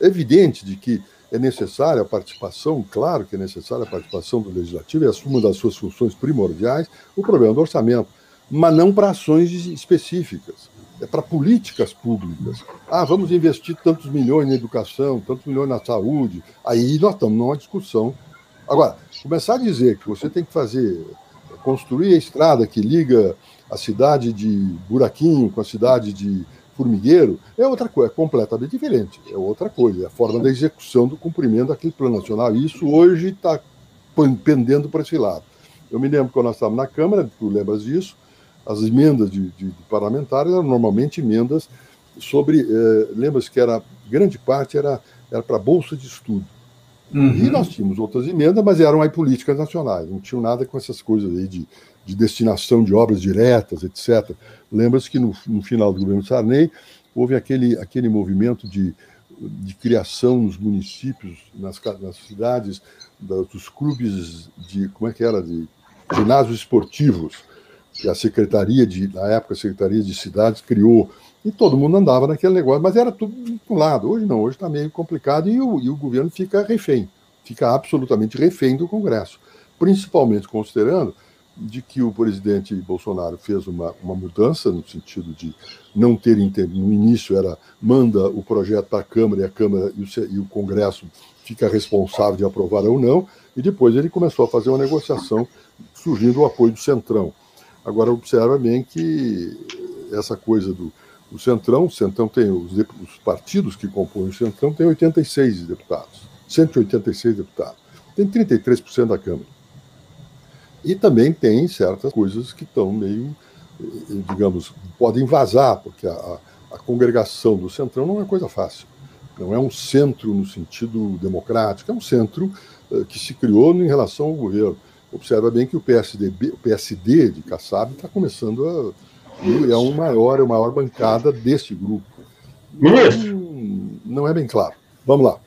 Speaker 2: É evidente de que é necessária a participação, claro que é necessária a participação do Legislativo, e assuma das suas funções primordiais o problema do orçamento, mas não para ações específicas é para políticas públicas. Ah, vamos investir tantos milhões na educação, tantos milhões na saúde. Aí nós estamos numa discussão. Agora, começar a dizer que você tem que fazer, construir a estrada que liga a cidade de Buraquinho com a cidade de Formigueiro, é outra coisa, é completamente diferente. É outra coisa, é a forma da execução do cumprimento daquele plano nacional. Isso hoje está pendendo para esse lado. Eu me lembro quando nós estávamos na Câmara, tu lembras disso, as emendas de, de, de parlamentares eram normalmente emendas sobre, eh, lembra-se que era grande parte era, era para bolsa de estudo. Uhum. E nós tínhamos outras emendas, mas eram aí políticas nacionais, não tinham nada com essas coisas aí de, de destinação de obras diretas, etc. Lembra-se que no, no, final do governo Sarney houve aquele, aquele movimento de, de criação nos municípios, nas, nas cidades, dos clubes de, como é que era, de ginásios esportivos, que a Secretaria de, na época, a Secretaria de Cidades criou, e todo mundo andava naquele negócio, mas era tudo um lado. Hoje não, hoje está meio complicado e o, e o governo fica refém, fica absolutamente refém do Congresso, principalmente considerando de que o presidente Bolsonaro fez uma, uma mudança no sentido de não ter no início era manda o projeto para a Câmara e a Câmara e o, e o Congresso fica responsável de aprovar ou não e depois ele começou a fazer uma negociação surgindo o apoio do Centrão. Agora, observa bem que essa coisa do, do Centrão, o Centrão tem os, os, partidos que compõem o Centrão tem 86 deputados, 186 deputados, tem 33% da Câmara. E também tem certas coisas que estão meio, digamos, podem vazar, porque a, a congregação do Centrão não é coisa fácil. Não é um centro no sentido democrático, é um centro uh, que se criou em relação ao governo observa bem que o PSDB, o PSD de Kassab está começando a. É um maior, é a maior bancada deste grupo.
Speaker 3: Ministro.
Speaker 2: Não, não é bem claro. Vamos lá.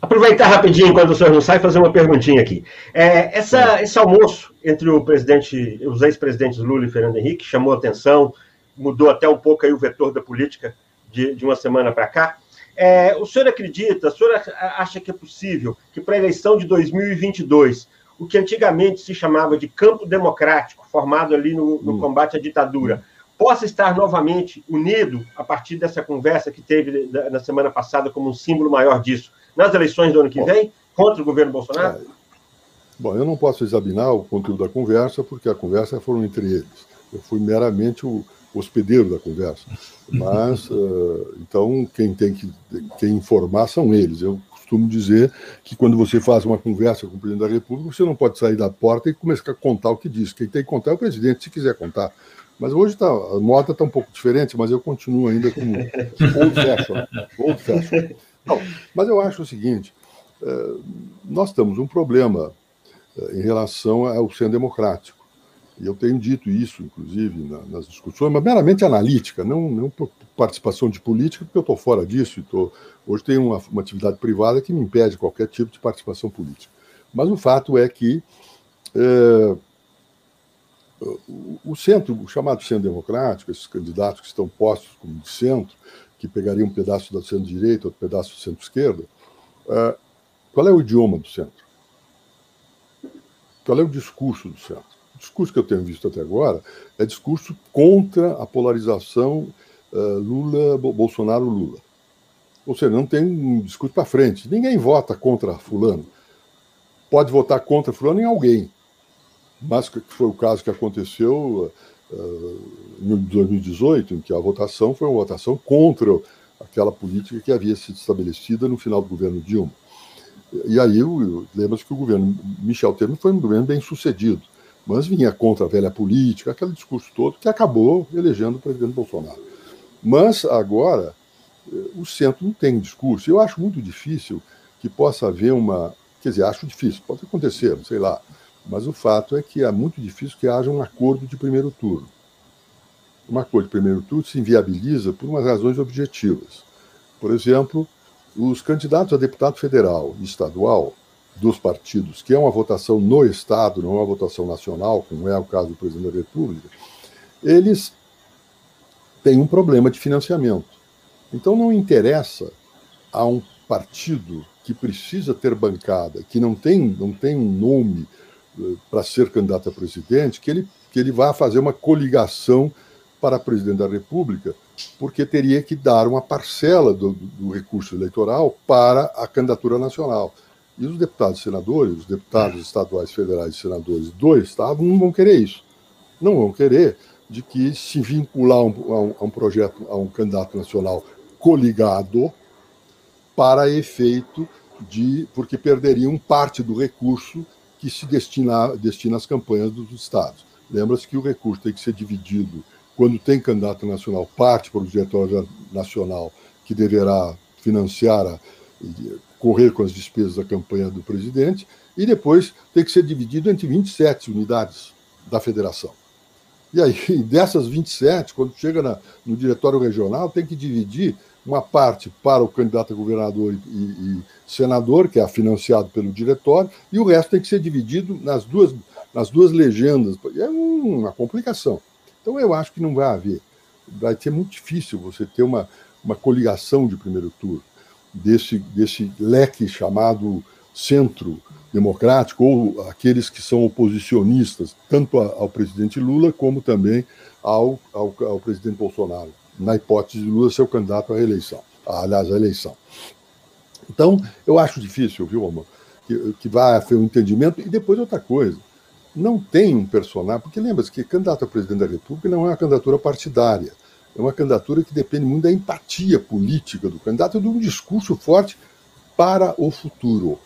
Speaker 3: Aproveitar rapidinho, enquanto o senhor não sai, fazer uma perguntinha aqui. É, essa, esse almoço entre o presidente, os ex-presidentes Lula e Fernando Henrique chamou atenção, mudou até um pouco aí o vetor da política de, de uma semana para cá. É, o senhor acredita, o senhor acha que é possível que para a eleição de 2022 o que antigamente se chamava de campo democrático, formado ali no, no hum. combate à ditadura, possa estar novamente unido a partir dessa conversa que teve na semana passada como um símbolo maior disso, nas eleições do ano que vem, contra o governo Bolsonaro? É.
Speaker 2: Bom, eu não posso examinar o conteúdo da conversa, porque a conversa foram entre eles. Eu fui meramente o hospedeiro da conversa. Mas, uh, então, quem tem que quem informar são eles. Eu costumo dizer que quando você faz uma conversa com o presidente da República, você não pode sair da porta e começar a contar o que diz. Quem tem que contar é o presidente, se quiser contar. Mas hoje tá, a moda está um pouco diferente, mas eu continuo ainda com old fashion. Old fashion. Não, mas eu acho o seguinte: é, nós temos um problema é, em relação ao centro democrático. E eu tenho dito isso, inclusive, nas discussões, mas meramente analítica, não, não por participação de política, porque eu estou fora disso. Tô, hoje tenho uma, uma, atividade privada que me impede qualquer tipo de participação política. Mas o fato é que é, o centro, o chamado centro democrático, esses candidatos que estão postos como de centro, que pegariam um pedaço do centro-direita, outro pedaço do centro-esquerda, é, qual é o idioma do centro? Qual é o discurso do centro? Discurso que eu tenho visto até agora é discurso contra a polarização uh, Lula, Bolsonaro-Lula. Ou seja, não tem um discurso para frente. Ninguém vota contra fulano. Pode votar contra fulano em alguém. Mas que foi o caso que aconteceu uh, em 2018, em que a votação foi uma votação contra aquela política que havia sido estabelecida no final do governo Dilma. E aí, lembra-se que o governo Michel Temer foi um governo bem sucedido, mas vinha contra a velha política, aquele discurso todo que acabou elegendo o presidente Bolsonaro. Mas agora, o centro não tem discurso. Eu acho muito difícil que possa haver uma. Quer dizer, acho difícil, pode acontecer, sei lá. Mas o fato é que é muito difícil que haja um acordo de primeiro turno. Um acordo de primeiro turno se inviabiliza por umas razões objetivas. Por exemplo, os candidatos a deputado federal e estadual dos partidos, que é uma votação no Estado, não é uma votação nacional, como é o caso do presidente da República, eles têm um problema de financiamento. Então não interessa a um partido que precisa ter bancada, que não tem, não tem um nome uh, para ser candidato a presidente, que ele, que ele vá fazer uma coligação para presidente da República porque teria que dar uma parcela do, do, recurso eleitoral para a candidatura nacional. E os deputados e senadores, os deputados estaduais, federais e senadores do Estado não vão querer isso. Não vão querer de que se vincular a um, a um projeto, a um candidato nacional coligado para efeito de. porque perderiam parte do recurso que se destina, destina às campanhas dos estados. Lembra-se que o recurso tem que ser dividido quando tem candidato nacional, parte para o diretório nacional, que deverá financiar, a, correr com as despesas da campanha do presidente, e depois tem que ser dividido entre 27 unidades da federação. E aí, dessas 27, quando chega na, no diretório regional, tem que dividir uma parte para o candidato a governador e, e, senador, que é financiado pelo diretório, e o resto tem que ser dividido nas duas, nas duas legendas. É uma complicação. Então, eu acho que não vai haver. Vai ser muito difícil você ter uma, uma coligação de primeiro turno desse, desse leque chamado centro democrático, ou aqueles que são oposicionistas, tanto ao presidente Lula como também ao, ao, ao presidente Bolsonaro, na hipótese de Lula ser o candidato à reeleição, aliás, à eleição. Então, eu acho difícil, viu, Amor, que, que vai haver um entendimento. E depois outra coisa, não tem um personagem, porque lembra-se que candidato a presidente da República não é uma candidatura partidária, é uma candidatura que depende muito da empatia política do candidato e de um discurso forte para o futuro.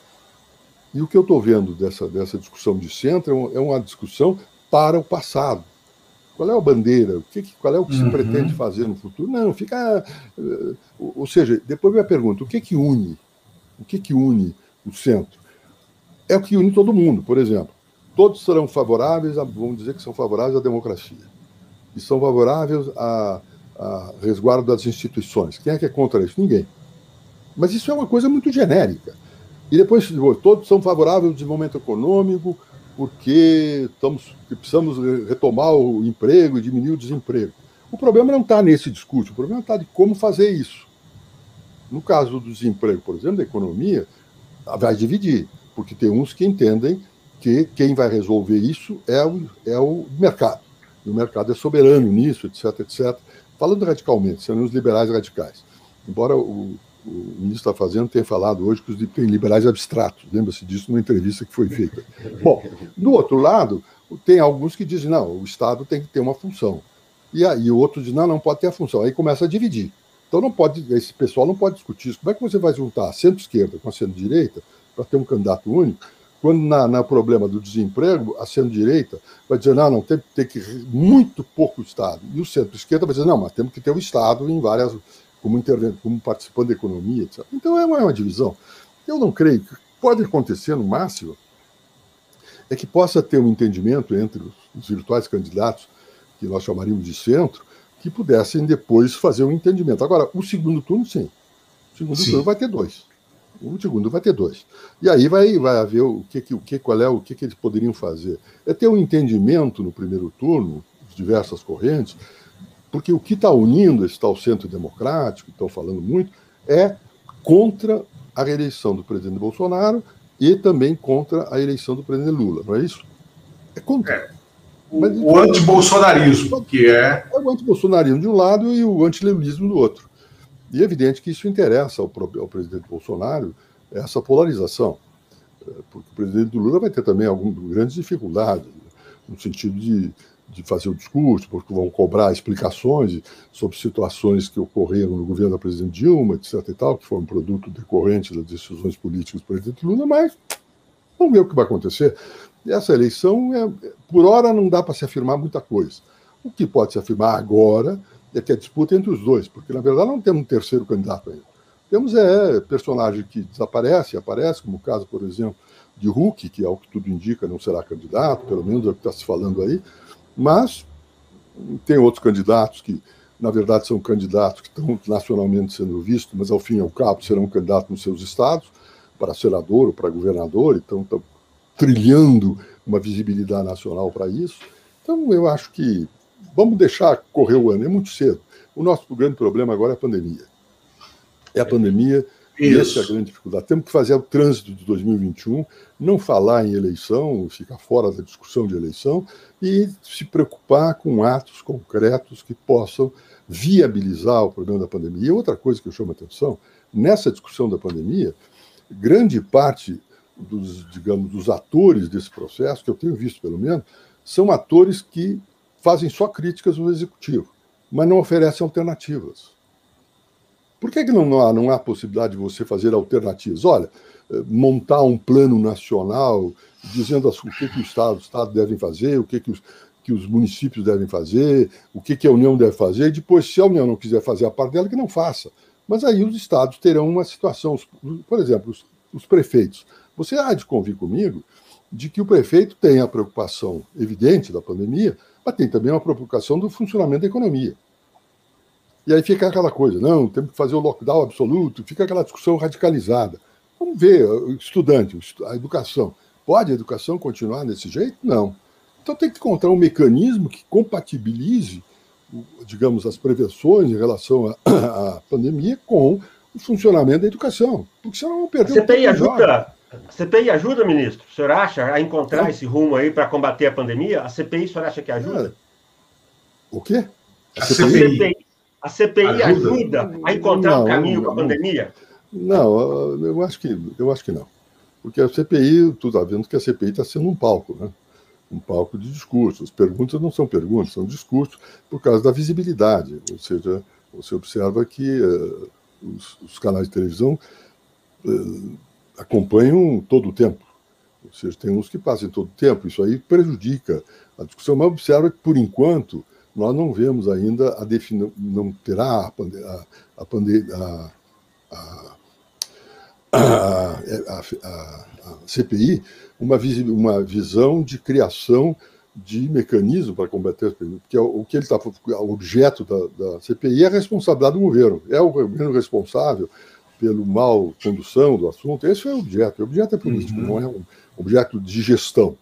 Speaker 2: E o que eu estou vendo dessa, dessa discussão de centro é, é uma discussão para o passado. Qual é a bandeira? O que, qual é o que uhum. se pretende fazer no futuro? Não, fica. Eh, ou seja, depois vem a pergunta: o que que une? O que que une o centro? É o que une todo mundo, por exemplo todos serão favoráveis, a, vamos dizer que são favoráveis à democracia, e são favoráveis a, a resguardo das instituições. Quem é que é contra isso? Ninguém. Mas isso é uma coisa muito genérica. E depois, todos são favoráveis ao desenvolvimento econômico, porque estamos, precisamos retomar o emprego e diminuir o desemprego. O problema não está nesse discurso, o problema está de como fazer isso. No caso do desemprego, por exemplo, da economia, vai dividir, porque tem uns que entendem que quem vai resolver isso é o, é o mercado. E o mercado é soberano nisso, etc, etc. Falando radicalmente, sendo os liberais radicais. Embora o, o ministro está fazendo tenha falado hoje que os tem liberais abstratos. Lembra-se disso numa entrevista que foi feita. Bom, do outro lado, tem alguns que dizem, não, o Estado tem que ter uma função. E aí o outro diz, não, não pode ter a função. Aí começa a dividir. Então não pode, esse pessoal não pode discutir isso. Como é que você vai juntar centro-esquerda com centro-direita para ter um candidato único? Quando na, na problema do desemprego, a centro-direita vai dizer, não, não, tem, tem que muito pouco Estado. E o centro-esquerda vai dizer, não, mas temos que ter o Estado em várias, como, como participando da economia, etc. Então é uma, é uma divisão. Eu não creio que pode acontecer no máximo é que possa ter um entendimento entre os, os virtuais candidatos, que nós chamaríamos de centro, que pudessem depois fazer um entendimento. Agora, o segundo turno, sim. O segundo sim. turno vai ter dois. O segundo vai ter dois. E aí vai, vai haver o que, o que, qual é o que, que eles poderiam fazer. É ter um entendimento no primeiro turno, diversas correntes, porque o que está unindo esse tal centro democrático, estão falando muito, é contra a reeleição do presidente Bolsonaro e também contra a eleição do presidente Lula, não é isso?
Speaker 1: É contra. É. O, Mas, o antibolsonarismo, que é.
Speaker 2: É o antibolsonarismo de um lado e o antilelismo do outro. E é evidente que isso interessa ao, ao presidente Bolsonaro, essa polarização. É, porque o presidente Lula vai ter também algumas grandes dificuldades, no sentido de, de fazer o discurso, porque vão cobrar explicações sobre situações que ocorreram no governo da presidente Dilma, etc. e tal, que foram produto decorrente das decisões políticas do presidente Lula, mas vamos ver o que vai acontecer. Essa eleição, é, por hora, não dá para se afirmar muita coisa. O que pode se afirmar agora é que a disputa é entre os dois, porque na verdade não temos um terceiro candidato ainda. Temos é, personagem que desaparece, aparece, como o caso, por exemplo, de Hulk, que ao que tudo indica não será candidato, pelo menos é o que está se falando aí, mas tem outros candidatos que, na verdade, são candidatos que estão nacionalmente sendo vistos, mas ao fim e ao cabo serão candidatos nos seus estados, para senador ou para governador, então estão trilhando uma visibilidade nacional para isso. Então, eu acho que vamos deixar correr o ano, é muito cedo. O nosso grande problema agora é a pandemia. É a pandemia e essa é a grande dificuldade. Temos que fazer o trânsito de 2021, não falar em eleição, ficar fora da discussão de eleição e se preocupar com atos concretos que possam viabilizar o problema da pandemia. E outra coisa que eu chamo a atenção, nessa discussão da pandemia, grande parte dos, digamos, dos atores desse processo, que eu tenho visto pelo menos, são atores que fazem só críticas ao executivo, mas não oferecem alternativas. Por que, que não, há, não há possibilidade de você fazer alternativas? Olha, eh, montar um plano nacional dizendo o que, que o Estado, os Estados devem fazer, o que, que, os, que os municípios devem fazer, o que, que a União deve fazer, e depois, se a União não quiser fazer a parte dela, que não faça. Mas aí os estados terão uma situação, por exemplo, os, os prefeitos. Você há de convir comigo de que o prefeito tem a preocupação evidente da pandemia, mas tem também uma preocupação do funcionamento da economia. E aí fica aquela coisa, não, temos que fazer o lockdown absoluto, fica aquela discussão radicalizada. Vamos ver, o estudante, a educação. Pode a educação continuar desse jeito? Não. Então tem que encontrar um mecanismo que compatibilize, digamos, as prevenções em relação à, pandemia com o funcionamento da educação. Porque senão vamos perder
Speaker 3: a CPI ajuda, a CPI ajuda, ministro? O senhor acha a encontrar é. esse rumo aí para combater a pandemia? A CPI, o senhor acha que ajuda?
Speaker 2: O quê?
Speaker 3: A, CPI. A CPI ajuda, ajuda a encontrar não, um caminho para a pandemia?
Speaker 2: Não, eu acho que, eu acho que não. Porque a CPI, tu está vendo que a CPI está sendo um palco, né? Um palco de discursos. As perguntas não são perguntas, são discursos por causa da visibilidade. Ou seja, você observa que uh, os, os, canais de televisão uh, acompanham todo o tempo. Ou seja, tem uns que passam todo o tempo. Isso aí prejudica a discussão. Mas observa que, por enquanto, nós não vemos ainda a definição, não terá a, a, a, a, a, a CPI uma, uma visão de criação de mecanismo para combater as perguntas, porque o que ele está, objeto da, da, CPI é a responsabilidade do governo, é o governo responsável pelo mal condução do assunto, esse é o objeto, o objeto é político, uhum. não é um objeto de gestão.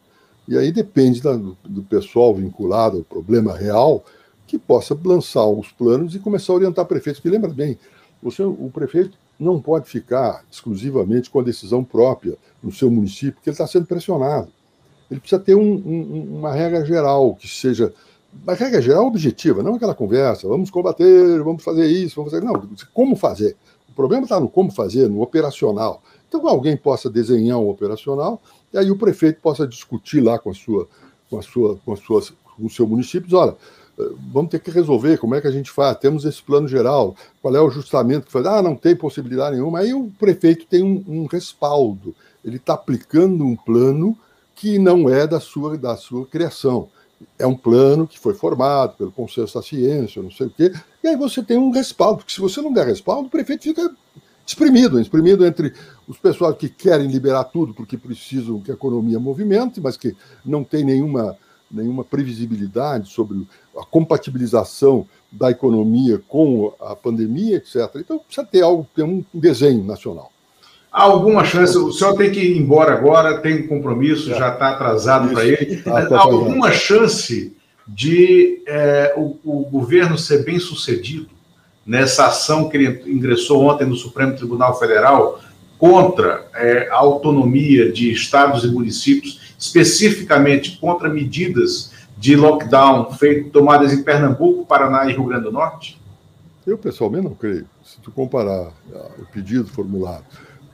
Speaker 2: E aí depende da, do, pessoal vinculado ao problema real que possa lançar os planos e começar a orientar prefeitos. Porque lembra bem, você, o prefeito não pode ficar exclusivamente com a decisão própria no seu município, porque ele está sendo pressionado. Ele precisa ter um, um, uma regra geral que seja. Uma regra geral objetiva, não aquela conversa, vamos combater, vamos fazer isso, vamos fazer. Não, como fazer. O problema está no como fazer, no operacional. Então, alguém possa desenhar um operacional e aí o prefeito possa discutir lá com a sua, com a sua, com as suas, com o seu município, olha, vamos ter que resolver como é que a gente faz. Temos esse plano geral, qual é o ajustamento que faz? Ah, não tem possibilidade nenhuma. Aí o prefeito tem um, um respaldo. Ele está aplicando um plano que não é da sua, da sua criação. É um plano que foi formado pelo Conselho da Ciência, não sei o quê, e aí você tem um respaldo, porque se você não der respaldo, o prefeito fica exprimido, exprimido entre os pessoal que querem liberar tudo porque precisam que a economia movimente, mas que não tem nenhuma, nenhuma previsibilidade sobre a compatibilização da economia com a pandemia, etc. Então precisa ter algo, ter um desenho nacional.
Speaker 1: Alguma chance, o senhor tem que ir embora agora, tem um compromisso, já está atrasado para ele. Tá, tá alguma chance de é, o, o governo ser bem sucedido nessa ação que ele ingressou ontem no Supremo Tribunal Federal contra é, a autonomia de estados e municípios, especificamente contra medidas de lockdown feito, tomadas em Pernambuco, Paraná e Rio Grande do Norte?
Speaker 2: Eu, pessoalmente, não creio. Se tu comparar ah, o pedido formulado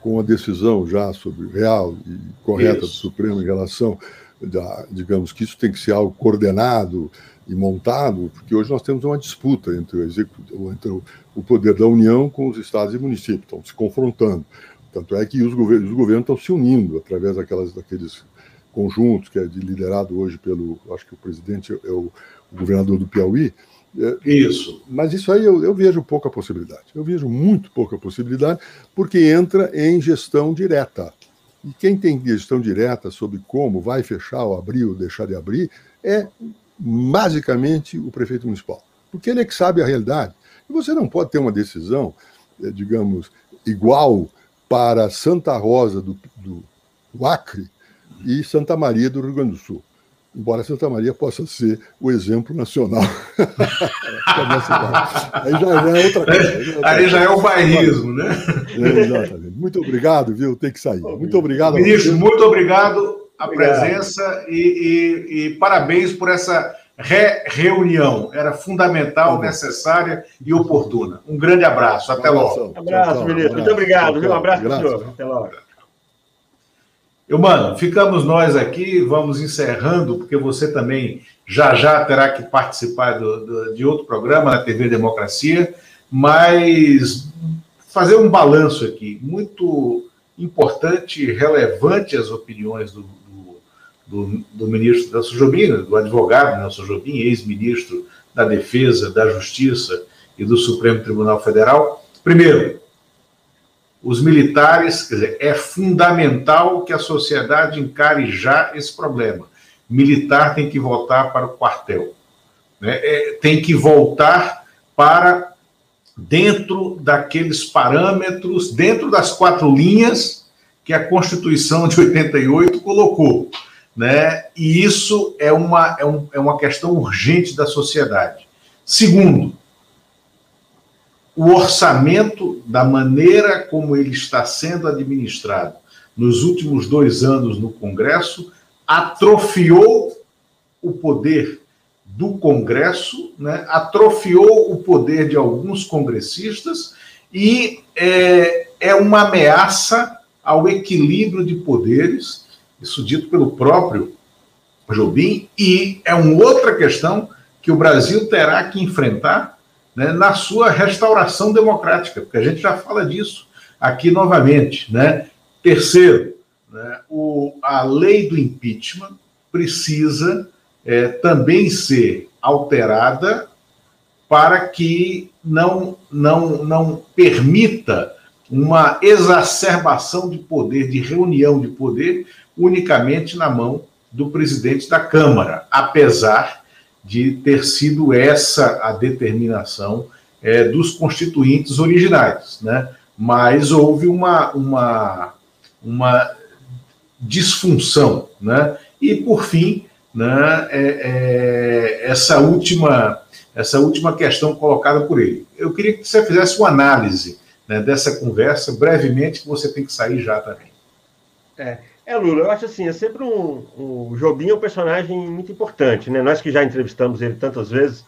Speaker 2: com a decisão já sobre real e correta isso. do Supremo em relação, da, digamos que isso tem que ser algo coordenado e montado, porque hoje nós temos uma disputa entre o, executivo, entre o poder da União com os estados e municípios, estão se confrontando. Tanto é que os governos, os governos estão se unindo através daquelas, daqueles conjuntos, que é de, liderado hoje pelo, acho que o presidente é o, o governador do Piauí.
Speaker 1: É, isso.
Speaker 2: Mas isso aí eu, eu vejo pouca possibilidade. Eu vejo muito pouca possibilidade, porque entra em gestão direta. E quem tem gestão direta sobre como vai fechar ou abrir ou deixar de abrir é basicamente o prefeito municipal, porque ele é que sabe a realidade. E você não pode ter uma decisão, eh, digamos, igual para Santa Rosa do, do, do Acre e Santa Maria do Rio Grande do Sul. Embora Santa Maria possa ser o exemplo nacional.
Speaker 1: aí já, é outra coisa. Aí já é o bairrismo, né?
Speaker 2: É, exatamente. Muito obrigado, viu? Tem que sair. Muito obrigado.
Speaker 1: Ministro, muito obrigado a Obrigado. presença e, e, e, parabéns por essa re reunião. Era fundamental, necessária e oportuna. Um grande abraço. Até logo.
Speaker 3: Um abraço, ministro. Muito obrigado. Um abraço para o senhor. Até logo.
Speaker 1: Eu, mano, ficamos nós aqui, vamos encerrando, porque você também já já terá que participar do, do, de outro programa na TV Democracia, mas fazer um balanço aqui, muito importante relevante as opiniões do, do, do ministro Nelson Jobim, do advogado Nelson Jobim, ex-ministro da Defesa, da Justiça e do Supremo Tribunal Federal. Primeiro, os militares, quer dizer, é fundamental que a sociedade encare já esse problema. Militar tem que voltar para o quartel, né? é, tem que voltar para dentro daqueles parâmetros, dentro das quatro linhas que a Constituição de 88 colocou né? E isso é uma, é, um, é uma questão urgente da sociedade. Segundo, o orçamento, da maneira como ele está sendo administrado nos últimos dois anos no Congresso, atrofiou o poder do Congresso, né? atrofiou o poder de alguns congressistas e é, é uma ameaça ao equilíbrio de poderes isso dito pelo próprio Jobim, e é uma outra questão que o Brasil terá que enfrentar né, na sua restauração democrática, porque a gente já fala disso aqui novamente. Né? Terceiro, né, o, a lei do impeachment precisa é, também ser alterada para que não, não, não permita uma exacerbação de poder, de reunião de poder, unicamente na mão do presidente da Câmara, apesar de ter sido essa a determinação é, dos constituintes originais, né? Mas houve uma, uma, uma disfunção, né? E por fim, né, é, é, essa última essa última questão colocada por ele. Eu queria que você fizesse uma análise né, dessa conversa brevemente, que você tem que sair já também.
Speaker 3: É, é, Lula, eu acho assim, é sempre um. O Jobim é um personagem muito importante, né? Nós que já entrevistamos ele tantas vezes,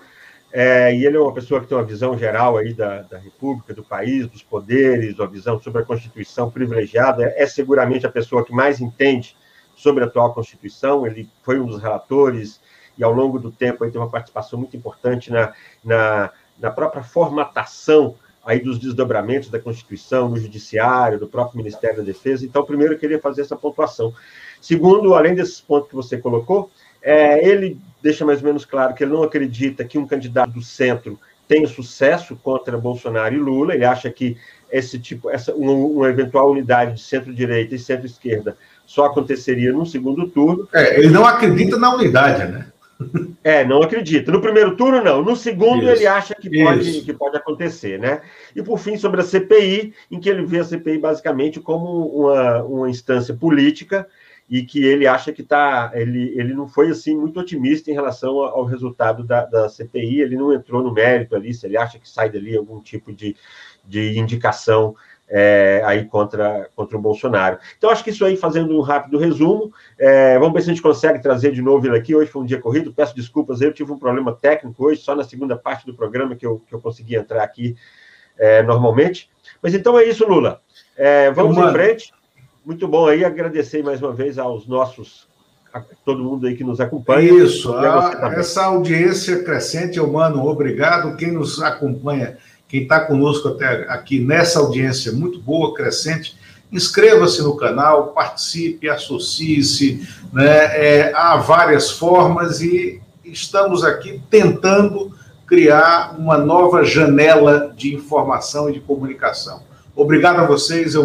Speaker 3: é, e ele é uma pessoa que tem uma visão geral aí da, da República, do país, dos poderes, uma visão sobre a Constituição privilegiada. É, é seguramente a pessoa que mais entende sobre a atual Constituição. Ele foi um dos relatores e ao longo do tempo aí tem uma participação muito importante na, na, na própria formatação aí dos desdobramentos da Constituição, no Judiciário, do próprio Ministério da Defesa. Então, primeiro, eu queria fazer essa pontuação. Segundo, além desses pontos que você colocou, é, ele deixa mais ou menos claro que ele não acredita que um candidato do centro tenha sucesso contra Bolsonaro e Lula. Ele acha que esse tipo, essa uma, uma eventual unidade de centro-direita e centro-esquerda só aconteceria no segundo turno.
Speaker 1: É, ele não acredita na unidade, né?
Speaker 3: É, não acredita. No primeiro turno, não. No segundo, Isso. ele acha que pode, que pode acontecer, né? E, por fim, sobre a CPI, em que ele vê a CPI basicamente como uma, uma instância política e que ele acha que tá, ele, ele não foi assim muito otimista em relação ao resultado da, da CPI, ele não entrou no mérito ali, se ele acha que sai dali algum tipo de, de indicação é, aí contra, contra o Bolsonaro. Então, acho que isso aí, fazendo um rápido resumo, é, vamos ver se a gente consegue trazer de novo ele aqui. Hoje foi um dia corrido, peço desculpas, eu tive um problema técnico hoje, só na segunda parte do programa que eu, que eu consegui entrar aqui é, normalmente. Mas então é isso, Lula. É, vamos em frente. Muito bom aí, agradecer mais uma vez aos nossos a todo mundo aí que nos acompanha.
Speaker 1: Isso, a, essa audiência crescente, eu mano, obrigado. Quem nos acompanha quem está conosco até aqui nessa audiência muito boa, crescente, inscreva-se no canal, participe, associe-se. Né? É, há várias formas e estamos aqui tentando criar uma nova janela de informação e de comunicação. Obrigado a vocês. Eu